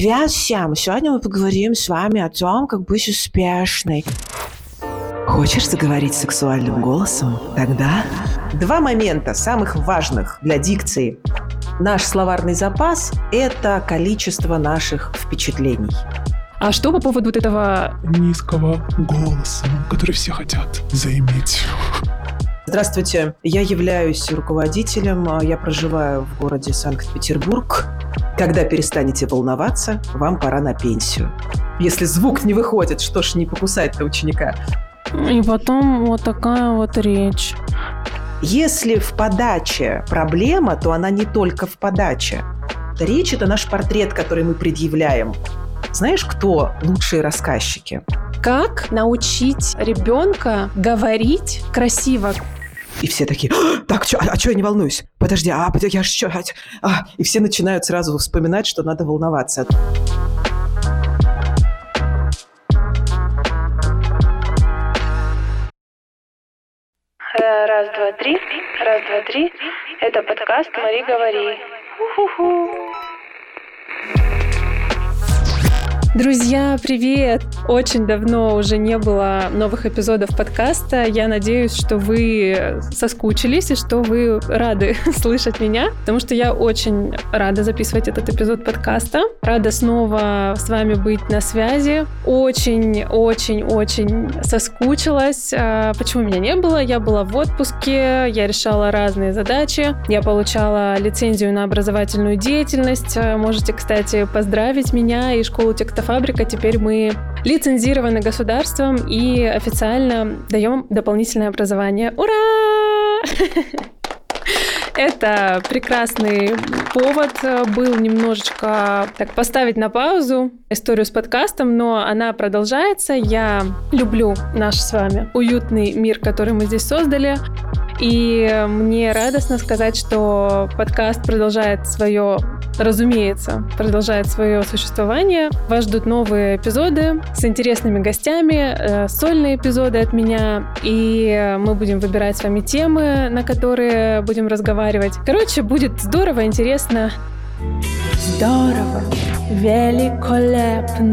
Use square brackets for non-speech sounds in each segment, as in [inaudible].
Привет всем! Сегодня мы поговорим с вами о том, как быть успешной. Хочешь заговорить сексуальным голосом? Тогда... Два момента, самых важных для дикции. Наш словарный запас – это количество наших впечатлений. А что по поводу вот этого... Низкого голоса, который все хотят заиметь. Здравствуйте, я являюсь руководителем, я проживаю в городе Санкт-Петербург. Когда перестанете волноваться, вам пора на пенсию. Если звук не выходит, что ж не покусать-то ученика? И потом вот такая вот речь. Если в подаче проблема, то она не только в подаче. Речь – это наш портрет, который мы предъявляем. Знаешь, кто лучшие рассказчики? Как научить ребенка говорить красиво? И все такие, «А, так, чё, а, а что я не волнуюсь? Подожди, а я что? А, а, и все начинают сразу вспоминать, что надо волноваться. Раз, два, три. Раз, два, три. Это подкаст «Мари, говори». У-ху-ху. Друзья, привет! Очень давно уже не было новых эпизодов подкаста. Я надеюсь, что вы соскучились и что вы рады [laughs] слышать меня, потому что я очень рада записывать этот эпизод подкаста. Рада снова с вами быть на связи. Очень-очень-очень соскучилась. А, почему меня не было? Я была в отпуске, я решала разные задачи. Я получала лицензию на образовательную деятельность. А, можете, кстати, поздравить меня и школу текстов фабрика. Теперь мы лицензированы государством и официально даем дополнительное образование. Ура! [laughs] Это прекрасный повод был немножечко так поставить на паузу историю с подкастом, но она продолжается. Я люблю наш с вами уютный мир, который мы здесь создали. И мне радостно сказать, что подкаст продолжает свое, разумеется, продолжает свое существование. Вас ждут новые эпизоды с интересными гостями, э, сольные эпизоды от меня, и мы будем выбирать с вами темы, на которые будем разговаривать. Короче, будет здорово, интересно. Здорово, великолепно.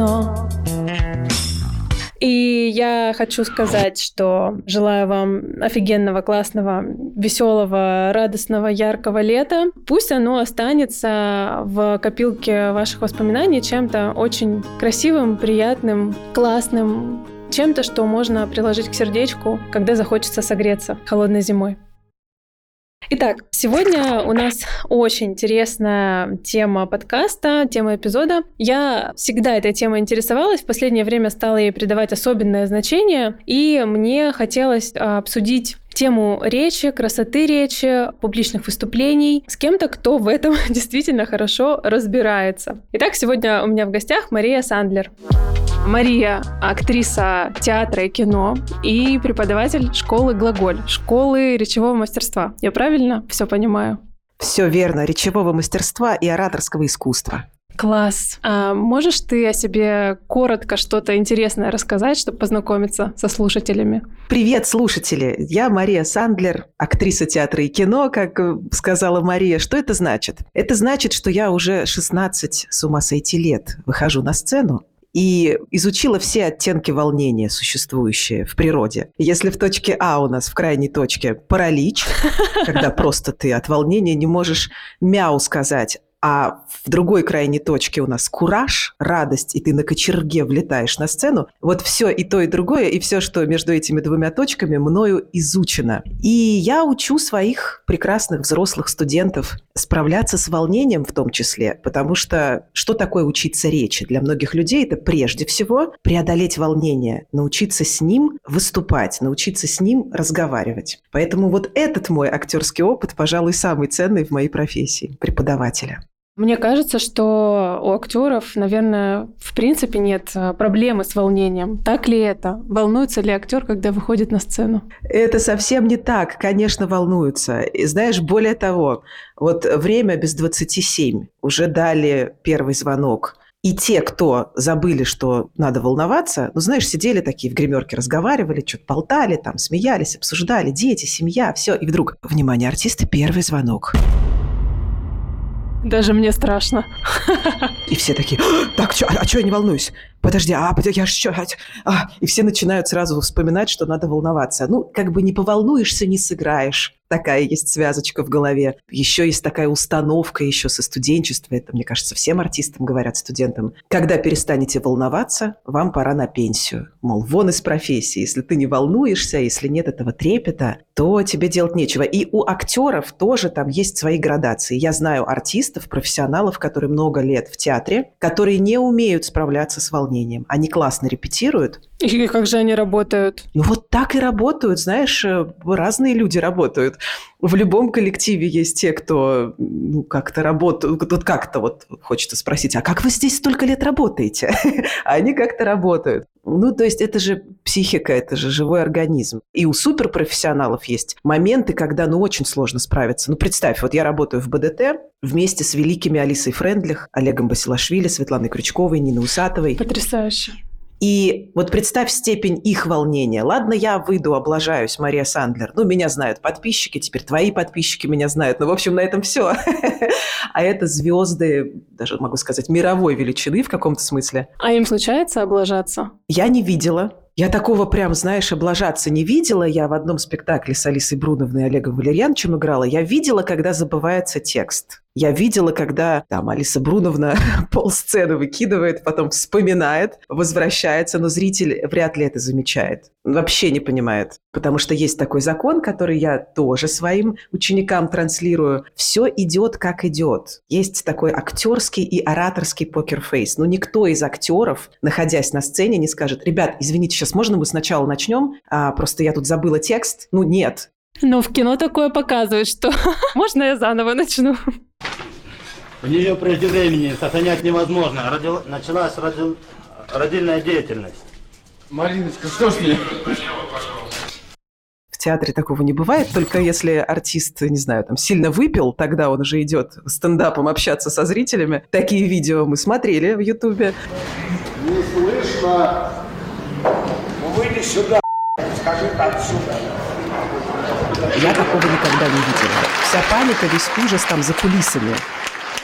И я хочу сказать, что желаю вам офигенного, классного, веселого, радостного, яркого лета. Пусть оно останется в копилке ваших воспоминаний чем-то очень красивым, приятным, классным, чем-то, что можно приложить к сердечку, когда захочется согреться холодной зимой. Итак, сегодня у нас очень интересная тема подкаста, тема эпизода. Я всегда этой темой интересовалась, в последнее время стала ей придавать особенное значение, и мне хотелось а, обсудить тему речи, красоты речи, публичных выступлений с кем-то, кто в этом [laughs] действительно хорошо разбирается. Итак, сегодня у меня в гостях Мария Сандлер. Мария – актриса театра и кино и преподаватель школы «Глаголь», школы речевого мастерства. Я правильно все понимаю? Все верно, речевого мастерства и ораторского искусства. Класс. А можешь ты о себе коротко что-то интересное рассказать, чтобы познакомиться со слушателями? Привет, слушатели! Я Мария Сандлер, актриса театра и кино, как э, сказала Мария. Что это значит? Это значит, что я уже 16 с ума сойти лет выхожу на сцену и изучила все оттенки волнения, существующие в природе. Если в точке А у нас в крайней точке паралич, [laughs] когда просто ты от волнения не можешь мяу сказать, а в другой крайней точке у нас кураж, радость, и ты на кочерге влетаешь на сцену. Вот все и то, и другое, и все, что между этими двумя точками, мною изучено. И я учу своих прекрасных взрослых студентов справляться с волнением в том числе, потому что что такое учиться речи? Для многих людей это прежде всего преодолеть волнение, научиться с ним выступать, научиться с ним разговаривать. Поэтому вот этот мой актерский опыт, пожалуй, самый ценный в моей профессии преподавателя. Мне кажется, что у актеров, наверное, в принципе нет а, проблемы с волнением. Так ли это? Волнуется ли актер, когда выходит на сцену? Это совсем не так. Конечно, волнуются. И знаешь, более того, вот время без 27. Уже дали первый звонок. И те, кто забыли, что надо волноваться, ну, знаешь, сидели такие в гримерке, разговаривали, что-то болтали, там, смеялись, обсуждали, дети, семья, все. И вдруг, внимание, артисты, первый звонок. Даже мне страшно. И все такие, «А, так, чё, а, а что я не волнуюсь? Подожди, а я что? А, а». И все начинают сразу вспоминать, что надо волноваться. Ну, как бы не поволнуешься, не сыграешь. Такая есть связочка в голове. Еще есть такая установка еще со студенчества. Это, мне кажется, всем артистам говорят, студентам. Когда перестанете волноваться, вам пора на пенсию. Мол, вон из профессии. Если ты не волнуешься, если нет этого трепета, то тебе делать нечего. И у актеров тоже там есть свои градации. Я знаю артистов, профессионалов, которые много лет в театре, которые не умеют справляться с волнением. Они классно репетируют, И как же они работают? ну вот так и работают, знаешь, э, разные люди работают. В любом коллективе есть те, кто ну, как-то работают, тут как-то вот хочется спросить, а как вы здесь столько лет работаете? [laughs] Они как-то работают. Ну, то есть это же психика, это же живой организм. И у суперпрофессионалов есть моменты, когда, ну, очень сложно справиться. Ну, представь, вот я работаю в БДТ вместе с великими Алисой Френдлих, Олегом Басилашвили, Светланой Крючковой, Ниной Усатовой. Потрясающе. И вот представь степень их волнения. Ладно, я выйду, облажаюсь, Мария Сандлер. Ну, меня знают подписчики, теперь твои подписчики меня знают. Ну, в общем, на этом все. [laughs] А это звезды, даже могу сказать, мировой величины в каком-то смысле. А им случается облажаться? Я не видела. Я такого прям, знаешь, облажаться не видела. Я в одном спектакле с Алисой Бруновной и Олегом Валерьяновичем играла. Я видела, когда забывается текст. Я видела, когда там Алиса Бруновна [laughs] полсцены выкидывает, потом вспоминает, возвращается, но зритель вряд ли это замечает. Вообще не понимает. Потому что есть такой закон, который я тоже своим ученикам транслирую. Все идет как идет. Есть такой актерский и ораторский покерфейс. Но никто из актеров, находясь на сцене, не скажет, ребят, извините, сейчас можно мы сначала начнем? А, просто я тут забыла текст. Ну, нет. Но в кино такое показывает, что [laughs] можно я заново начну? У нее прежде времени сохранять невозможно. Родил- Началась родил- родильная деятельность. Мариночка, что ж мне? В театре такого не бывает, только если артист, не знаю, там сильно выпил, тогда он уже идет стендапом общаться со зрителями. Такие видео мы смотрели в Ютубе. Не слышно. Выйди сюда. Скажи отсюда. Я такого никогда не видела. Вся паника, весь ужас там за кулисами.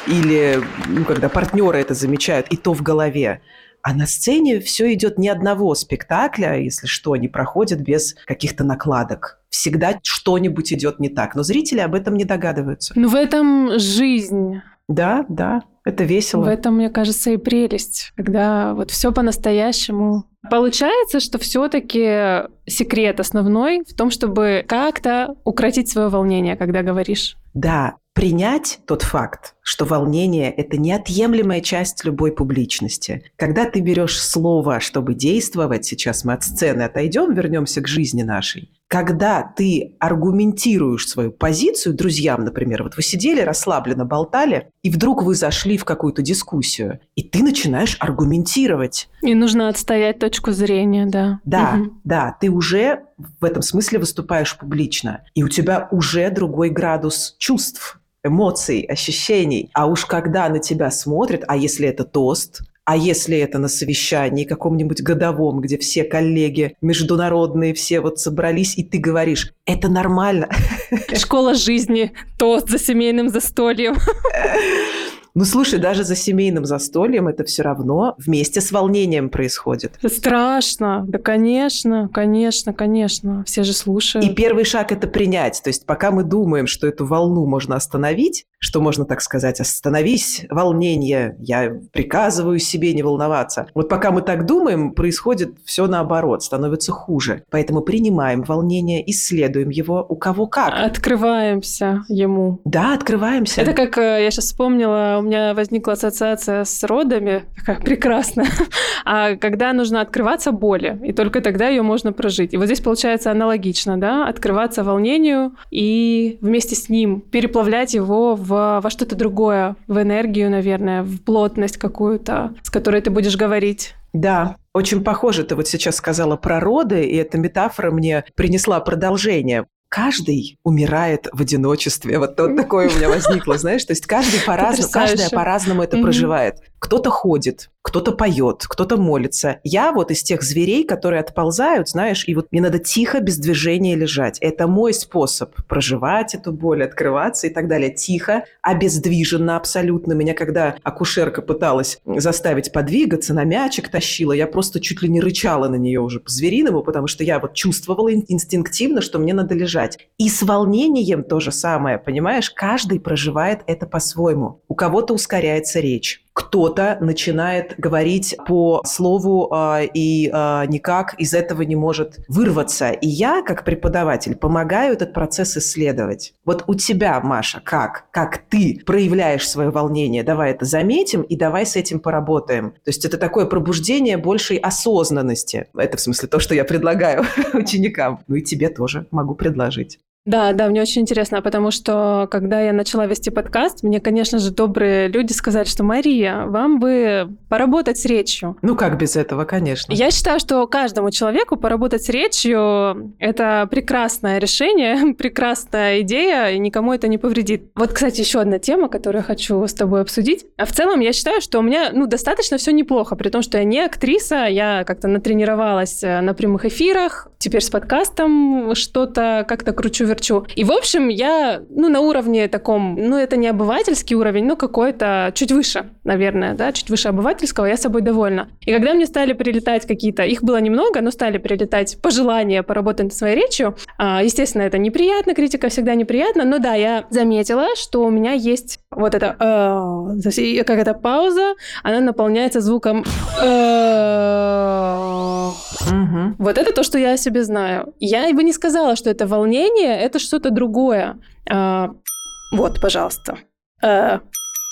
Или, ну, когда партнеры это замечают, и то в голове. А на сцене все идет ни одного спектакля, если что, не проходит без каких-то накладок. Всегда что-нибудь идет не так. Но зрители об этом не догадываются. Ну, в этом жизнь. Да, да, это весело. В этом, мне кажется, и прелесть, когда вот все по-настоящему. Получается, что все-таки секрет основной в том, чтобы как-то укротить свое волнение, когда говоришь. Да, принять тот факт, что волнение – это неотъемлемая часть любой публичности. Когда ты берешь слово, чтобы действовать, сейчас мы от сцены отойдем, вернемся к жизни нашей. Когда ты аргументируешь свою позицию друзьям, например, вот вы сидели, расслабленно болтали, и вдруг вы зашли в какую-то дискуссию, и ты начинаешь аргументировать. И нужно отстоять точку зрения, да. Да, Мгм. да, ты уже в этом смысле выступаешь публично, и у тебя уже другой градус чувств, эмоций, ощущений. А уж когда на тебя смотрят, а если это тост, а если это на совещании каком-нибудь годовом, где все коллеги международные, все вот собрались, и ты говоришь, это нормально. Школа жизни, тост за семейным застольем. [laughs] Ну, слушай, даже за семейным застольем это все равно вместе с волнением происходит. Страшно. Да, конечно, конечно, конечно. Все же слушают. И первый шаг – это принять. То есть пока мы думаем, что эту волну можно остановить, что можно так сказать, остановись, волнение, я приказываю себе не волноваться. Вот пока мы так думаем, происходит все наоборот, становится хуже. Поэтому принимаем волнение, исследуем его, у кого как. Открываемся ему. Да, открываемся. Это как, э, я сейчас вспомнила, у меня возникла ассоциация с родами, такая прекрасная, [laughs] а когда нужно открываться боли, и только тогда ее можно прожить. И вот здесь получается аналогично, да, открываться волнению и вместе с ним переплавлять его в, во что-то другое, в энергию, наверное, в плотность какую-то, с которой ты будешь говорить. Да, очень похоже. Ты вот сейчас сказала про роды, и эта метафора мне принесла продолжение. Каждый умирает в одиночестве. Вот, вот такое у меня возникло, знаешь? То есть каждый по-разному, каждая по-разному это проживает. Кто-то ходит, кто-то поет, кто-то молится. Я вот из тех зверей, которые отползают, знаешь, и вот мне надо тихо, без движения лежать. Это мой способ проживать эту боль, открываться и так далее. Тихо, обездвиженно абсолютно. Меня когда акушерка пыталась заставить подвигаться, на мячик тащила, я просто чуть ли не рычала на нее уже по-звериному, потому что я вот чувствовала инстинктивно, что мне надо лежать. И с волнением то же самое, понимаешь? Каждый проживает это по-своему. У кого-то ускоряется речь, кто-то начинает говорить по слову э, и э, никак из этого не может вырваться. И я, как преподаватель, помогаю этот процесс исследовать. Вот у тебя, Маша, как? Как ты проявляешь свое волнение? Давай это заметим и давай с этим поработаем. То есть это такое пробуждение большей осознанности. Это в смысле то, что я предлагаю [laughs] ученикам. Ну и тебе тоже могу предложить. Да, да, мне очень интересно, потому что когда я начала вести подкаст, мне, конечно же, добрые люди сказали, что Мария, вам бы поработать с речью. Ну как без этого, конечно. Я считаю, что каждому человеку поработать с речью – это прекрасное решение, [laughs] прекрасная идея, и никому это не повредит. Вот, кстати, еще одна тема, которую я хочу с тобой обсудить. А в целом я считаю, что у меня ну, достаточно все неплохо, при том, что я не актриса, я как-то натренировалась э, на прямых эфирах, теперь с подкастом что-то как-то кручу верчу. И, в общем, я, ну, на уровне таком, ну, это не обывательский уровень, но какой-то чуть выше, наверное, да, чуть выше обывательского, я собой довольна. И когда мне стали прилетать какие-то, их было немного, но стали прилетать пожелания поработать над своей речью, а, естественно, это неприятно, критика всегда неприятна, но да, я заметила, что у меня есть вот эта, э, как эта пауза, она наполняется звуком э, Угу. Вот это то, что я о себе знаю. Я бы не сказала, что это волнение, это что-то другое. А, вот, пожалуйста. А,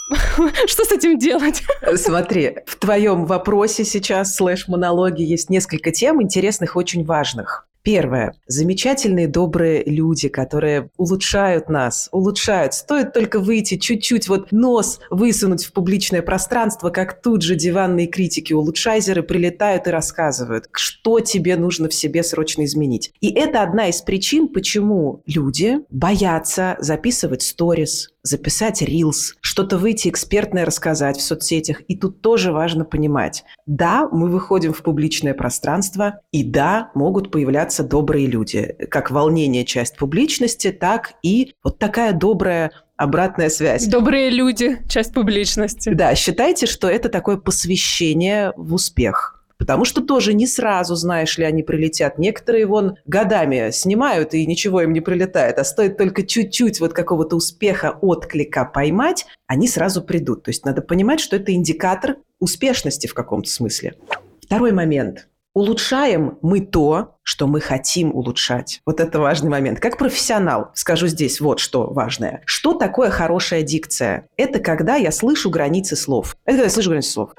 [laughs] что с этим делать? Смотри, в твоем вопросе сейчас, слэш-монологе, есть несколько тем интересных, очень важных. Первое. Замечательные, добрые люди, которые улучшают нас, улучшают. Стоит только выйти чуть-чуть, вот нос высунуть в публичное пространство, как тут же диванные критики, улучшайзеры прилетают и рассказывают, что тебе нужно в себе срочно изменить. И это одна из причин, почему люди боятся записывать сторис, записать рилс, что-то выйти экспертное рассказать в соцсетях. И тут тоже важно понимать, да, мы выходим в публичное пространство, и да, могут появляться добрые люди. Как волнение часть публичности, так и вот такая добрая обратная связь. Добрые люди, часть публичности. Да, считайте, что это такое посвящение в успех. Потому что тоже не сразу знаешь ли они прилетят. Некоторые вон годами снимают, и ничего им не прилетает. А стоит только чуть-чуть вот какого-то успеха, отклика поймать, они сразу придут. То есть надо понимать, что это индикатор успешности в каком-то смысле. Второй момент. Улучшаем мы то, что мы хотим улучшать. Вот это важный момент. Как профессионал скажу здесь вот что важное. Что такое хорошая дикция? Это когда я слышу границы слов. Это когда я слышу границы слов.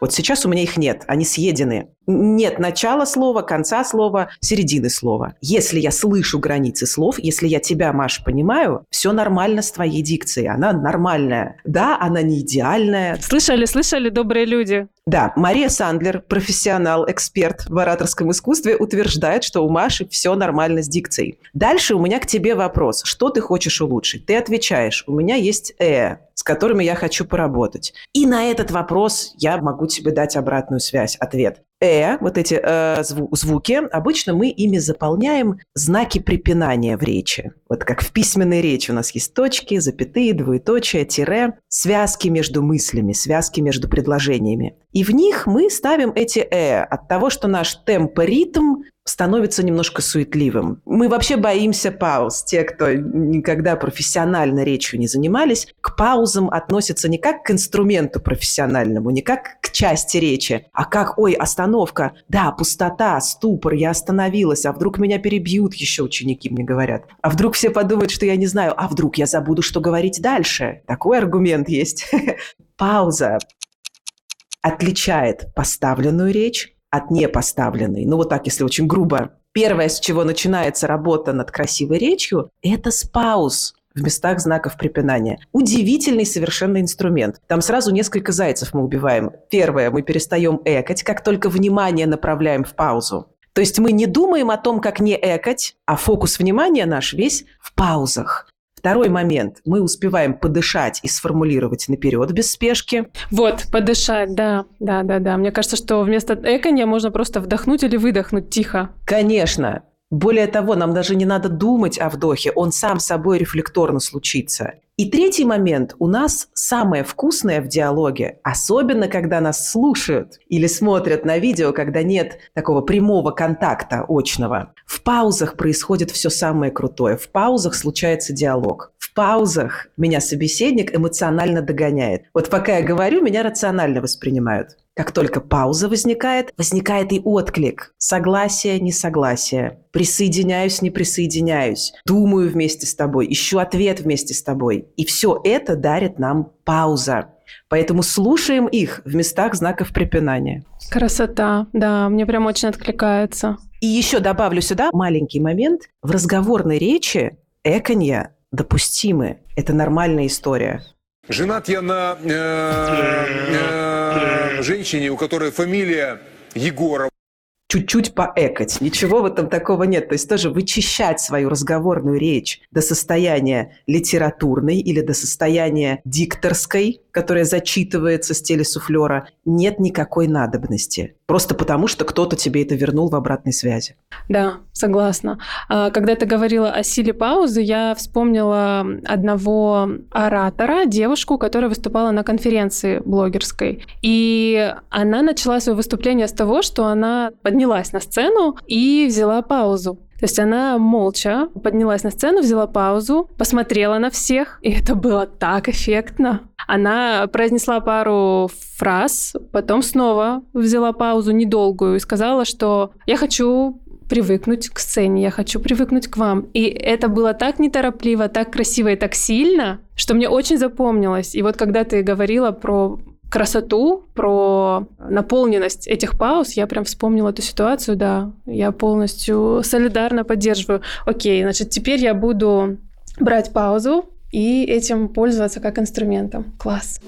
Вот сейчас у меня их нет, они съедены. Нет начала слова, конца слова, середины слова. Если я слышу границы слов, если я тебя, Маш, понимаю, все нормально с твоей дикцией, она нормальная. Да, она не идеальная. Слышали, слышали, добрые люди? Да, Мария Сандлер, профессионал, эксперт в ораторском искусстве, утверждает, что у Маши все нормально с дикцией. Дальше у меня к тебе вопрос. Что ты хочешь улучшить? Ты отвечаешь, у меня есть «э», с которыми я хочу поработать. И на этот вопрос я могу тебе дать обратную связь, ответ. «Э», вот эти э, зву- звуки, обычно мы ими заполняем знаки препинания в речи. Вот как в письменной речи у нас есть точки, запятые, двоеточие, тире, связки между мыслями, связки между предложениями. И в них мы ставим эти «э» от того, что наш темп-ритм становится немножко суетливым. Мы вообще боимся пауз. Те, кто никогда профессионально речью не занимались, к паузам относятся не как к инструменту профессиональному, не как к части речи, а как, ой, остановка, да, пустота, ступор, я остановилась, а вдруг меня перебьют, еще ученики мне говорят. А вдруг все подумают, что я не знаю, а вдруг я забуду, что говорить дальше. Такой аргумент есть. [laughs] Пауза отличает поставленную речь от непоставленной. Ну вот так, если очень грубо. Первое, с чего начинается работа над красивой речью, это с пауз в местах знаков препинания. Удивительный совершенно инструмент. Там сразу несколько зайцев мы убиваем. Первое, мы перестаем экать, как только внимание направляем в паузу. То есть мы не думаем о том, как не экать, а фокус внимания наш весь в паузах. Второй момент. Мы успеваем подышать и сформулировать наперед без спешки. Вот, подышать, да, да, да, да. Мне кажется, что вместо эконя можно просто вдохнуть или выдохнуть тихо. Конечно. Более того, нам даже не надо думать о вдохе, он сам собой рефлекторно случится. И третий момент. У нас самое вкусное в диалоге, особенно когда нас слушают или смотрят на видео, когда нет такого прямого контакта очного. В паузах происходит все самое крутое. В паузах случается диалог. В паузах меня собеседник эмоционально догоняет. Вот пока я говорю, меня рационально воспринимают. Как только пауза возникает, возникает и отклик. Согласие, несогласие. Присоединяюсь, не присоединяюсь. Думаю вместе с тобой, ищу ответ вместе с тобой. И все это дарит нам пауза. Поэтому слушаем их в местах знаков препинания. Красота, да, мне прям очень откликается. И еще добавлю сюда маленький момент. В разговорной речи эконья допустимы. Это нормальная история. Женат я на э, э, женщине, у которой фамилия Егоров. чуть-чуть поэкать. Ничего в этом такого нет. То есть тоже вычищать свою разговорную речь до состояния литературной или до состояния дикторской, которая зачитывается с телесуфлера, нет никакой надобности. Просто потому, что кто-то тебе это вернул в обратной связи. Да, согласна. А, Когда ты говорила о силе паузы, я вспомнила одного оратора, девушку, которая выступала на конференции блогерской. И она начала свое выступление с того, что она поднялась на сцену и взяла паузу. То есть она молча поднялась на сцену, взяла паузу, посмотрела на всех, и это было так эффектно. Она произнесла пару фраз, потом снова взяла паузу недолгую и сказала, что я хочу привыкнуть к сцене, я хочу привыкнуть к вам. И это было так неторопливо, так красиво и так сильно, что мне очень запомнилось. И вот когда ты говорила про красоту, про наполненность этих пауз, я прям вспомнила эту ситуацию, да, я полностью солидарно поддерживаю. Окей, значит, теперь я буду брать паузу и этим пользоваться как инструментом. Класс.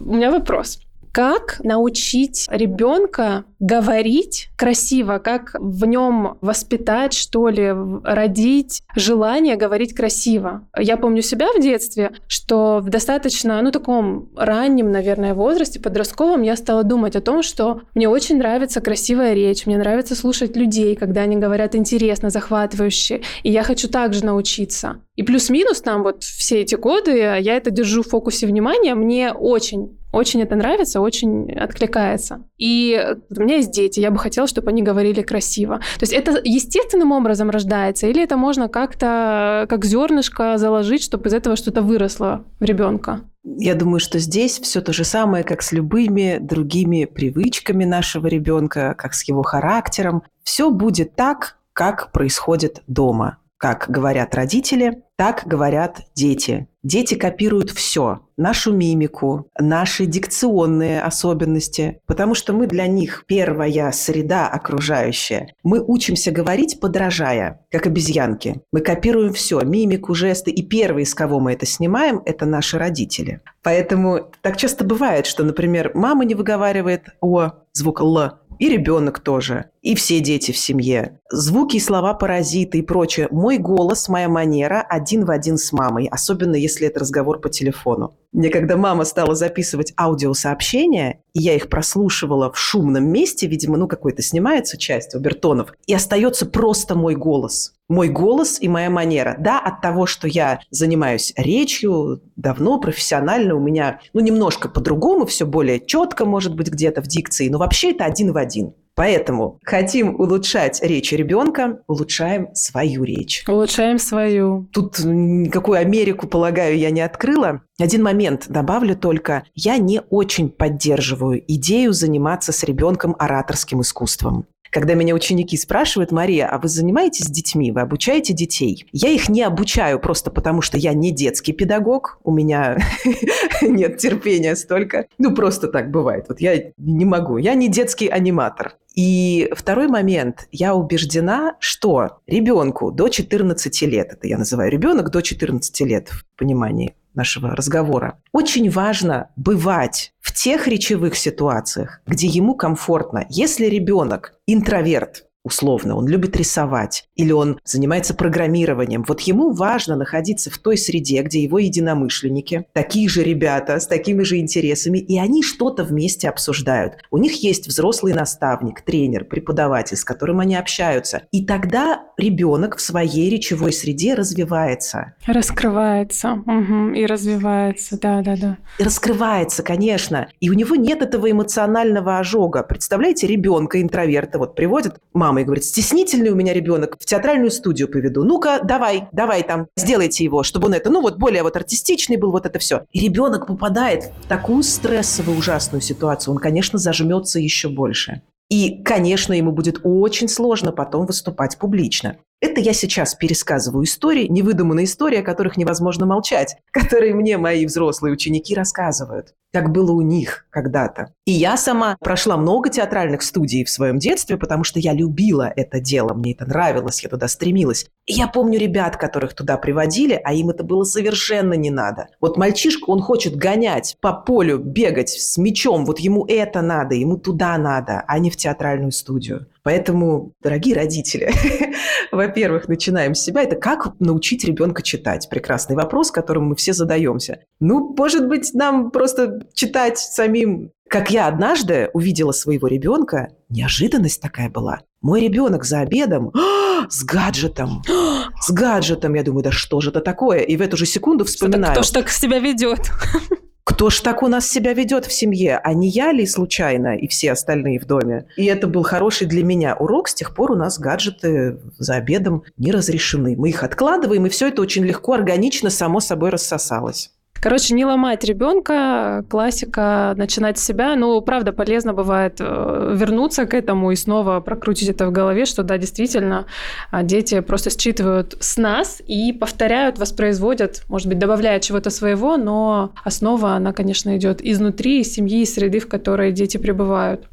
У меня вопрос. Как научить ребенка говорить красиво, как в нем воспитать, что ли, родить желание говорить красиво. Я помню себя в детстве, что в достаточно, ну, таком раннем, наверное, возрасте, подростковом, я стала думать о том, что мне очень нравится красивая речь, мне нравится слушать людей, когда они говорят интересно, захватывающе, и я хочу также научиться. И плюс-минус там вот все эти годы я это держу в фокусе внимания, мне очень очень это нравится, очень откликается. И у меня есть дети, я бы хотела, чтобы они говорили красиво. То есть это естественным образом рождается, или это можно как-то, как зернышко заложить, чтобы из этого что-то выросло в ребенка? Я думаю, что здесь все то же самое, как с любыми другими привычками нашего ребенка, как с его характером. Все будет так, как происходит дома. Как говорят родители, так говорят дети. Дети копируют все. Нашу мимику, наши дикционные особенности, потому что мы для них первая среда окружающая. Мы учимся говорить, подражая, как обезьянки. Мы копируем все, мимику, жесты, и первые, с кого мы это снимаем, это наши родители. Поэтому так часто бывает, что, например, мама не выговаривает «о», звук «л», и ребенок тоже, и все дети в семье. Звуки и слова паразиты и прочее. Мой голос, моя манера один в один с мамой, особенно если это разговор по телефону. Мне когда мама стала записывать аудиосообщения, и я их прослушивала в шумном месте, видимо, ну какой-то снимается часть обертонов, и остается просто мой голос. Мой голос и моя манера. Да, от того, что я занимаюсь речью давно, профессионально, у меня, ну, немножко по-другому, все более четко, может быть, где-то в дикции, но вообще это один в один. Поэтому хотим улучшать речь ребенка, улучшаем свою речь. Улучшаем свою. Тут никакую Америку, полагаю, я не открыла. Один момент добавлю только. Я не очень поддерживаю идею заниматься с ребенком ораторским искусством. Когда меня ученики спрашивают, Мария, а вы занимаетесь детьми, вы обучаете детей? Я их не обучаю просто потому, что я не детский педагог, у меня [laughs] нет терпения столько. Ну, просто так бывает. Вот я не могу. Я не детский аниматор. И второй момент. Я убеждена, что ребенку до 14 лет, это я называю ребенок до 14 лет в понимании нашего разговора, очень важно бывать в тех речевых ситуациях, где ему комфортно. Если ребенок интроверт, условно, он любит рисовать, или он занимается программированием, вот ему важно находиться в той среде, где его единомышленники, такие же ребята с такими же интересами, и они что-то вместе обсуждают. У них есть взрослый наставник, тренер, преподаватель, с которым они общаются. И тогда ребенок в своей речевой среде развивается. Раскрывается угу, и развивается, да-да-да. Раскрывается, конечно. И у него нет этого эмоционального ожога. Представляете, ребенка, интроверта, вот приводит мама и говорит, стеснительный у меня ребенок, в театральную студию поведу. Ну-ка, давай, давай там, сделайте его, чтобы он это, ну вот более вот артистичный был, вот это все. И ребенок попадает в такую стрессовую ужасную ситуацию, он, конечно, зажмется еще больше. И, конечно, ему будет очень сложно потом выступать публично. Это я сейчас пересказываю истории, невыдуманные истории, о которых невозможно молчать, [laughs] которые мне мои взрослые ученики рассказывают как было у них когда-то. И я сама прошла много театральных студий в своем детстве, потому что я любила это дело, мне это нравилось, я туда стремилась. И я помню ребят, которых туда приводили, а им это было совершенно не надо. Вот мальчишка, он хочет гонять по полю, бегать с мячом, вот ему это надо, ему туда надо, а не в театральную студию. Поэтому, дорогие родители, [laughs] во-первых, начинаем с себя. Это как научить ребенка читать? Прекрасный вопрос, которым мы все задаемся. Ну, может быть, нам просто читать самим. Как я однажды увидела своего ребенка, неожиданность такая была. Мой ребенок за обедом [gasps] с гаджетом. [gasps] С гаджетом. Я думаю, да что же это такое? И в эту же секунду вспоминаю. Кто ж так себя ведет? [laughs] Кто ж так у нас себя ведет в семье? А не я ли случайно и все остальные в доме? И это был хороший для меня урок. С тех пор у нас гаджеты за обедом не разрешены. Мы их откладываем, и все это очень легко, органично, само собой рассосалось. Короче, не ломать ребенка, классика, начинать с себя. Ну, правда, полезно бывает э, вернуться к этому и снова прокрутить это в голове, что да, действительно, а, дети просто считывают с нас и повторяют, воспроизводят, может быть, добавляют чего-то своего, но основа, она, конечно, идет изнутри, из семьи, из среды, в которой дети пребывают.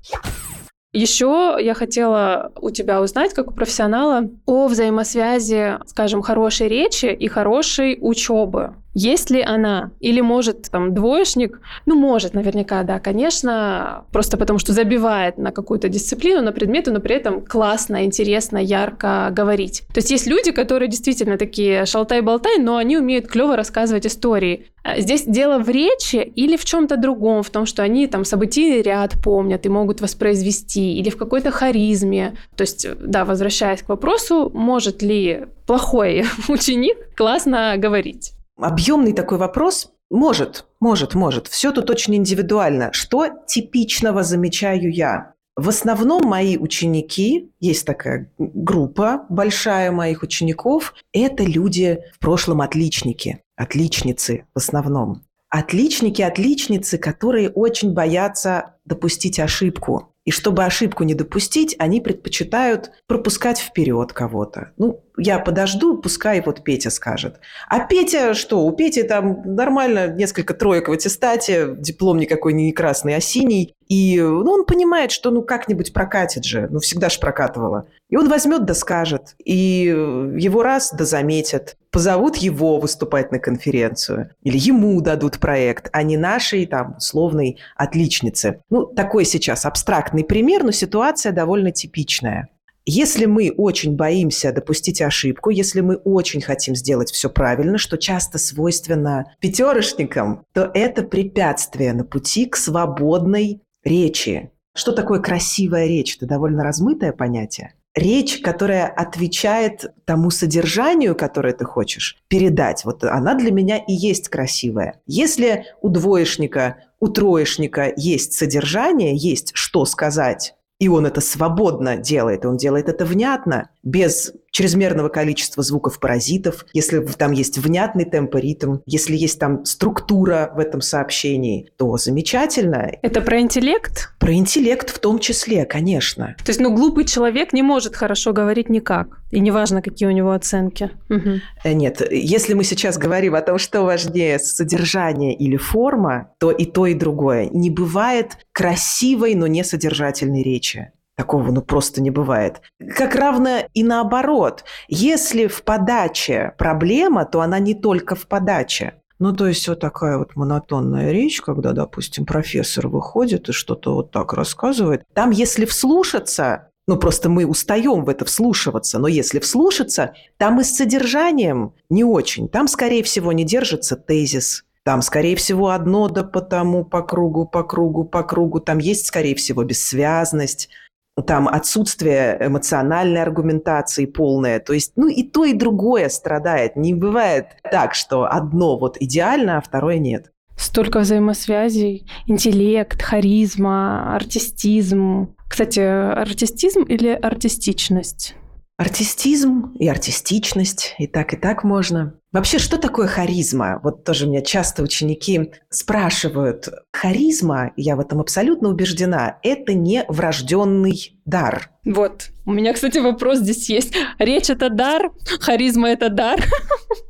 Еще я хотела у тебя узнать, как у профессионала, о взаимосвязи, скажем, хорошей речи и хорошей учебы. Есть ли она? Или может там двоечник? Ну, может, наверняка, да, конечно, просто потому что забивает на какую-то дисциплину, на предметы, но при этом классно, интересно, ярко говорить. То есть есть люди, которые действительно такие шалтай-болтай, но они умеют клево рассказывать истории. А здесь дело в речи или в чем-то другом, в том, что они там событийный ряд помнят и могут воспроизвести, или в какой-то харизме. То есть, да, возвращаясь к вопросу, может ли плохой [laughs] ученик классно говорить? Объемный такой вопрос. Может, может, может. Все тут очень индивидуально. Что типичного замечаю я? В основном мои ученики, есть такая группа большая моих учеников, это люди в прошлом отличники, отличницы в основном. Отличники, отличницы, которые очень боятся допустить ошибку. И чтобы ошибку не допустить, они предпочитают пропускать вперед кого-то. Ну, я подожду, пускай вот Петя скажет. А Петя что? У Пети там нормально несколько троек в аттестате, диплом никакой не красный, а синий. И ну, он понимает, что ну как-нибудь прокатит же, ну всегда ж прокатывало. И он возьмет да скажет. И его раз да заметят. Позовут его выступать на конференцию. Или ему дадут проект, а не нашей там условной отличнице. Ну, такой сейчас абстрактный пример, но ситуация довольно типичная. Если мы очень боимся допустить ошибку, если мы очень хотим сделать все правильно, что часто свойственно пятерошникам, то это препятствие на пути к свободной речи. Что такое красивая речь? Это довольно размытое понятие. Речь, которая отвечает тому содержанию, которое ты хочешь передать, вот она для меня и есть красивая. Если у двоечника, у троечника есть содержание, есть что сказать, и он это свободно делает, и он делает это внятно, без чрезмерного количества звуков-паразитов, если там есть внятный темп и ритм, если есть там структура в этом сообщении, то замечательно. Это про интеллект? Про интеллект в том числе, конечно. То есть, ну, глупый человек не может хорошо говорить никак. И неважно, какие у него оценки. Угу. Нет, если мы сейчас говорим о том, что важнее, содержание или форма, то и то, и другое. Не бывает красивой, но не содержательной речи. Такого ну просто не бывает. Как равно и наоборот. Если в подаче проблема, то она не только в подаче. Ну, то есть вот такая вот монотонная речь, когда, допустим, профессор выходит и что-то вот так рассказывает. Там, если вслушаться, Ну, просто мы устаем в это вслушиваться. Но если вслушаться, там и с содержанием не очень. Там, скорее всего, не держится тезис. Там, скорее всего, одно да потому по кругу, по кругу, по кругу. Там есть, скорее всего, бессвязность там отсутствие эмоциональной аргументации полное. То есть, ну и то, и другое страдает. Не бывает так, что одно вот идеально, а второе нет. Столько взаимосвязей, интеллект, харизма, артистизм. Кстати, артистизм или артистичность? Артистизм и артистичность, и так, и так можно. Вообще, что такое харизма? Вот тоже меня часто ученики спрашивают. Харизма, я в этом абсолютно убеждена, это не врожденный дар. Вот. У меня, кстати, вопрос здесь есть. Речь – это дар, харизма – это дар.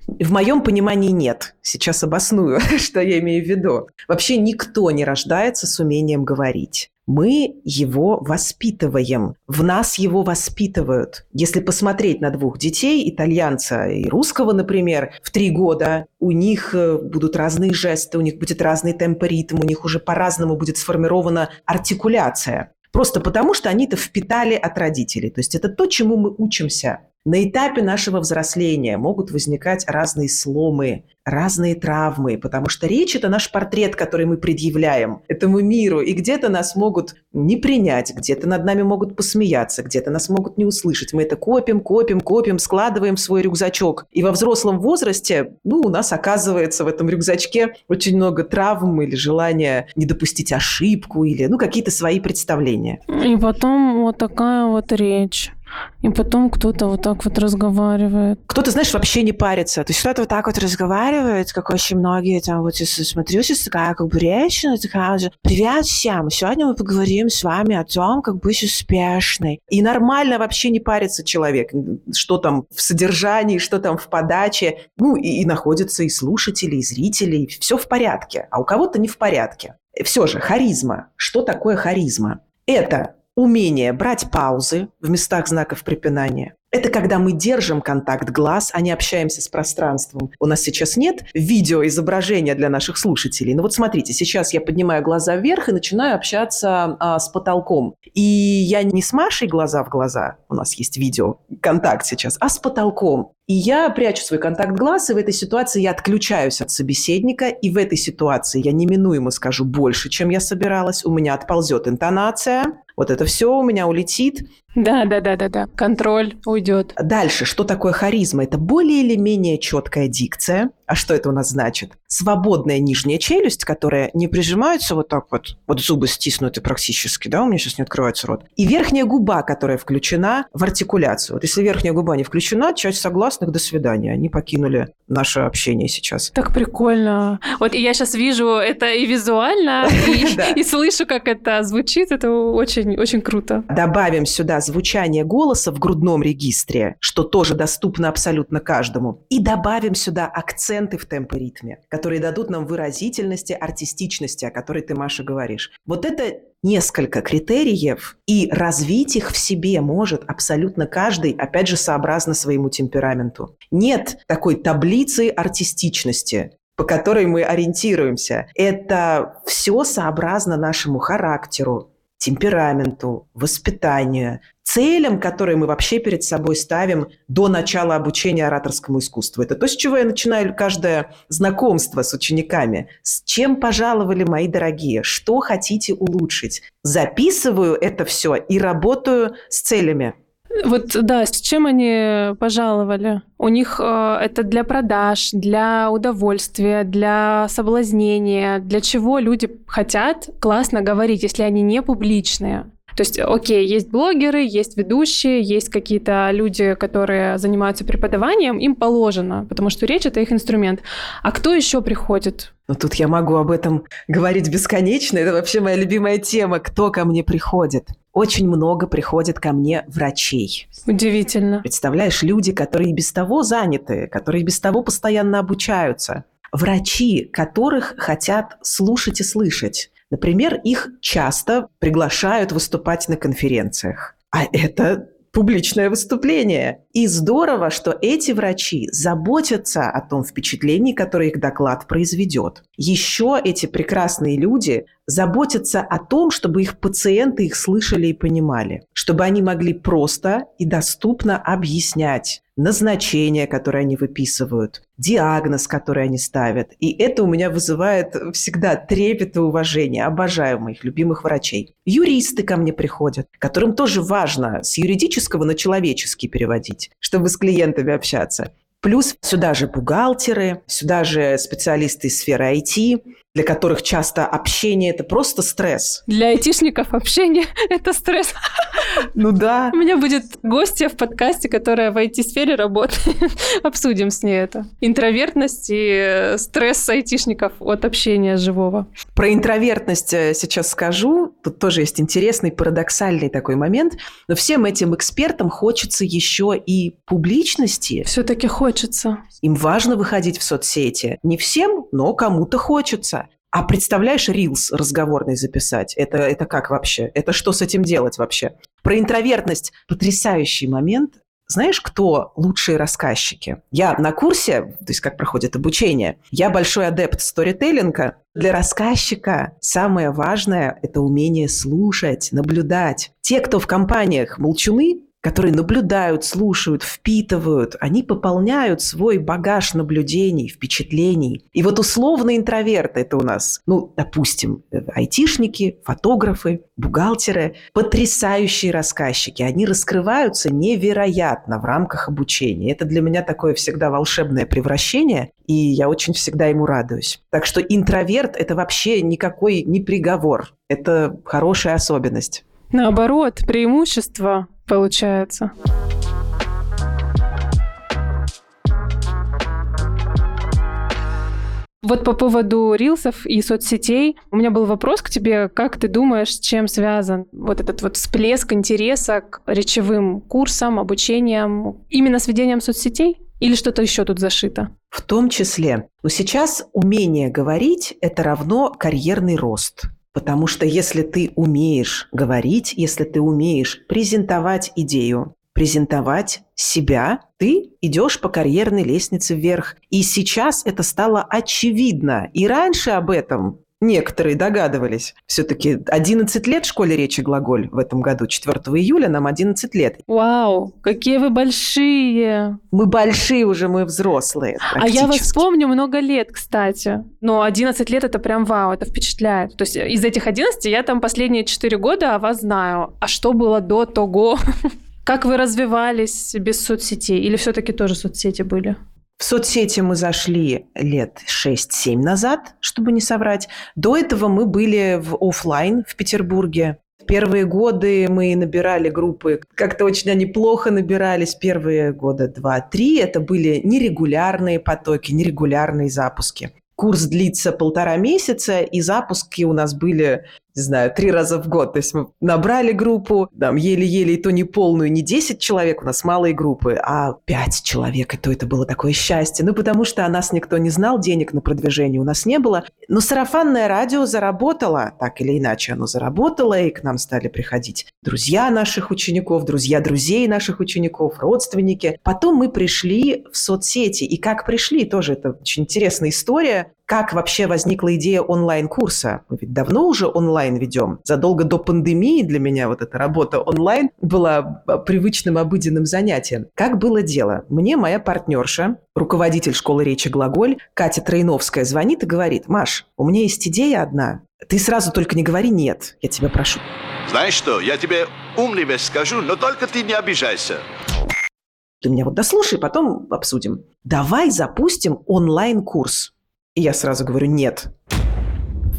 В моем понимании нет. Сейчас обосную, [laughs] что я имею в виду. Вообще никто не рождается с умением говорить мы его воспитываем. В нас его воспитывают. Если посмотреть на двух детей, итальянца и русского, например, в три года, у них э, будут разные жесты, у них будет разный темп ритм, у них уже по-разному будет сформирована артикуляция. Просто потому, что они это впитали от родителей. То есть это то, чему мы учимся. На этапе нашего взросления могут возникать разные сломы, разные травмы, потому что речь – это наш портрет, который мы предъявляем этому миру, и где-то нас могут не принять, где-то над нами могут посмеяться, где-то нас могут не услышать. Мы это копим, копим, копим, складываем в свой рюкзачок. И во взрослом возрасте, ну, у нас оказывается в этом рюкзачке очень много травм или желания не допустить ошибку, или, ну, какие-то свои представления. И потом вот такая вот речь. И потом кто-то вот так вот разговаривает. Кто-то, знаешь, вообще не парится. То есть кто-то вот так вот разговаривает, как очень многие там вот если смотрю, сейчас такая как бы речь, такая же, привет всем, сегодня мы поговорим с вами о том, как быть успешной. И нормально вообще не парится человек, что там в содержании, что там в подаче. Ну, и, и находятся и слушатели, и зрители, и все в порядке. А у кого-то не в порядке. Все же, харизма. Что такое харизма? Это Умение брать паузы в местах знаков препинания. Это когда мы держим контакт глаз, а не общаемся с пространством. У нас сейчас нет видеоизображения для наших слушателей. Но вот смотрите, сейчас я поднимаю глаза вверх и начинаю общаться а, с потолком. И я не с Машей глаза в глаза, у нас есть видео, контакт сейчас, а с потолком. И я прячу свой контакт глаз, и в этой ситуации я отключаюсь от собеседника, и в этой ситуации я неминуемо скажу больше, чем я собиралась, у меня отползет интонация, вот это все у меня улетит. Да, да, да, да, да. Контроль уйдет. Дальше, что такое харизма? Это более или менее четкая дикция. А что это у нас значит? Свободная нижняя челюсть, которая не прижимается вот так вот, вот зубы стиснуты практически, да, у меня сейчас не открывается рот. И верхняя губа, которая включена в артикуляцию. Вот если верхняя губа не включена, часть согласных до свидания. Они покинули наше общение сейчас. Так прикольно. Вот я сейчас вижу это и визуально, [laughs] и, слышу, как это звучит. Это очень, очень круто. Добавим сюда звучание голоса в грудном регистре, что тоже доступно абсолютно каждому. И добавим сюда акцент акценты в темпоритме, которые дадут нам выразительности, артистичности, о которой ты, Маша, говоришь. Вот это несколько критериев, и развить их в себе может абсолютно каждый, опять же, сообразно своему темпераменту. Нет такой таблицы артистичности, по которой мы ориентируемся. Это все сообразно нашему характеру, темпераменту, воспитанию, целям, которые мы вообще перед собой ставим до начала обучения ораторскому искусству. Это то, с чего я начинаю каждое знакомство с учениками. С чем пожаловали, мои дорогие? Что хотите улучшить? Записываю это все и работаю с целями. Вот да, с чем они пожаловали? У них э, это для продаж, для удовольствия, для соблазнения, для чего люди хотят классно говорить, если они не публичные. То есть, окей, есть блогеры, есть ведущие, есть какие-то люди, которые занимаются преподаванием, им положено, потому что речь — это их инструмент. А кто еще приходит? Ну, тут я могу об этом говорить бесконечно. Это вообще моя любимая тема. Кто ко мне приходит? Очень много приходит ко мне врачей. Удивительно. Представляешь, люди, которые без того заняты, которые без того постоянно обучаются. Врачи, которых хотят слушать и слышать. Например, их часто приглашают выступать на конференциях. А это публичное выступление. И здорово, что эти врачи заботятся о том впечатлении, которое их доклад произведет. Еще эти прекрасные люди заботятся о том, чтобы их пациенты их слышали и понимали, чтобы они могли просто и доступно объяснять назначение, которое они выписывают, диагноз, который они ставят. И это у меня вызывает всегда трепет и уважение. Обожаю моих любимых врачей. Юристы ко мне приходят, которым тоже важно с юридического на человеческий переводить, чтобы с клиентами общаться. Плюс сюда же бухгалтеры, сюда же специалисты из сферы IT, для которых часто общение – это просто стресс. Для айтишников общение – это стресс. Ну да. У меня будет гостья в подкасте, которая в IT-сфере работает. Обсудим с ней это. Интровертность и стресс айтишников от общения живого. Про интровертность э, сейчас скажу. Тут тоже есть интересный, парадоксальный такой момент. Но всем этим экспертам хочется еще и публичности. Все-таки хочется. Им важно выходить в соцсети. Не всем, но кому-то хочется. А представляешь, рилс разговорный записать? Это, это как вообще? Это что с этим делать вообще? Про интровертность потрясающий момент. Знаешь, кто лучшие рассказчики? Я на курсе, то есть как проходит обучение, я большой адепт сторителлинга. Для рассказчика самое важное – это умение слушать, наблюдать. Те, кто в компаниях молчуны, которые наблюдают, слушают, впитывают, они пополняют свой багаж наблюдений, впечатлений. И вот условно интроверты – это у нас, ну, допустим, айтишники, фотографы, бухгалтеры, потрясающие рассказчики. Они раскрываются невероятно в рамках обучения. Это для меня такое всегда волшебное превращение, и я очень всегда ему радуюсь. Так что интроверт – это вообще никакой не приговор. Это хорошая особенность. Наоборот, преимущество получается. Вот по поводу рилсов и соцсетей, у меня был вопрос к тебе. Как ты думаешь, с чем связан вот этот вот всплеск интереса к речевым курсам, обучениям, именно с ведением соцсетей? Или что-то еще тут зашито? В том числе. Но сейчас умение говорить – это равно карьерный рост. Потому что если ты умеешь говорить, если ты умеешь презентовать идею, презентовать себя, ты идешь по карьерной лестнице вверх. И сейчас это стало очевидно. И раньше об этом некоторые догадывались. Все-таки 11 лет в школе речи глаголь в этом году. 4 июля нам 11 лет. Вау, какие вы большие. Мы большие уже, мы взрослые. А я вас помню много лет, кстати. Но 11 лет это прям вау, это впечатляет. То есть из этих 11 я там последние 4 года о вас знаю. А что было до того? [laughs] Как вы развивались без соцсетей? Или все-таки тоже соцсети были? В соцсети мы зашли лет 6-7 назад, чтобы не соврать. До этого мы были в офлайн в Петербурге. Первые годы мы набирали группы, как-то очень они плохо набирались. Первые года два-три это были нерегулярные потоки, нерегулярные запуски. Курс длится полтора месяца, и запуски у нас были не знаю, три раза в год. То есть мы набрали группу, там, еле-еле, и то не полную, не 10 человек, у нас малые группы, а 5 человек, и то это было такое счастье. Ну, потому что о нас никто не знал, денег на продвижение у нас не было. Но сарафанное радио заработало, так или иначе оно заработало, и к нам стали приходить друзья наших учеников, друзья друзей наших учеников, родственники. Потом мы пришли в соцсети, и как пришли, тоже это очень интересная история как вообще возникла идея онлайн-курса? Мы ведь давно уже онлайн ведем. Задолго до пандемии для меня вот эта работа онлайн была а, привычным обыденным занятием. Как было дело? Мне моя партнерша, руководитель школы речи «Глаголь» Катя Троиновская звонит и говорит, «Маш, у меня есть идея одна. Ты сразу только не говори «нет», я тебя прошу». Знаешь что, я тебе умный вещь скажу, но только ты не обижайся. Ты меня вот дослушай, потом обсудим. Давай запустим онлайн-курс. И я сразу говорю, нет.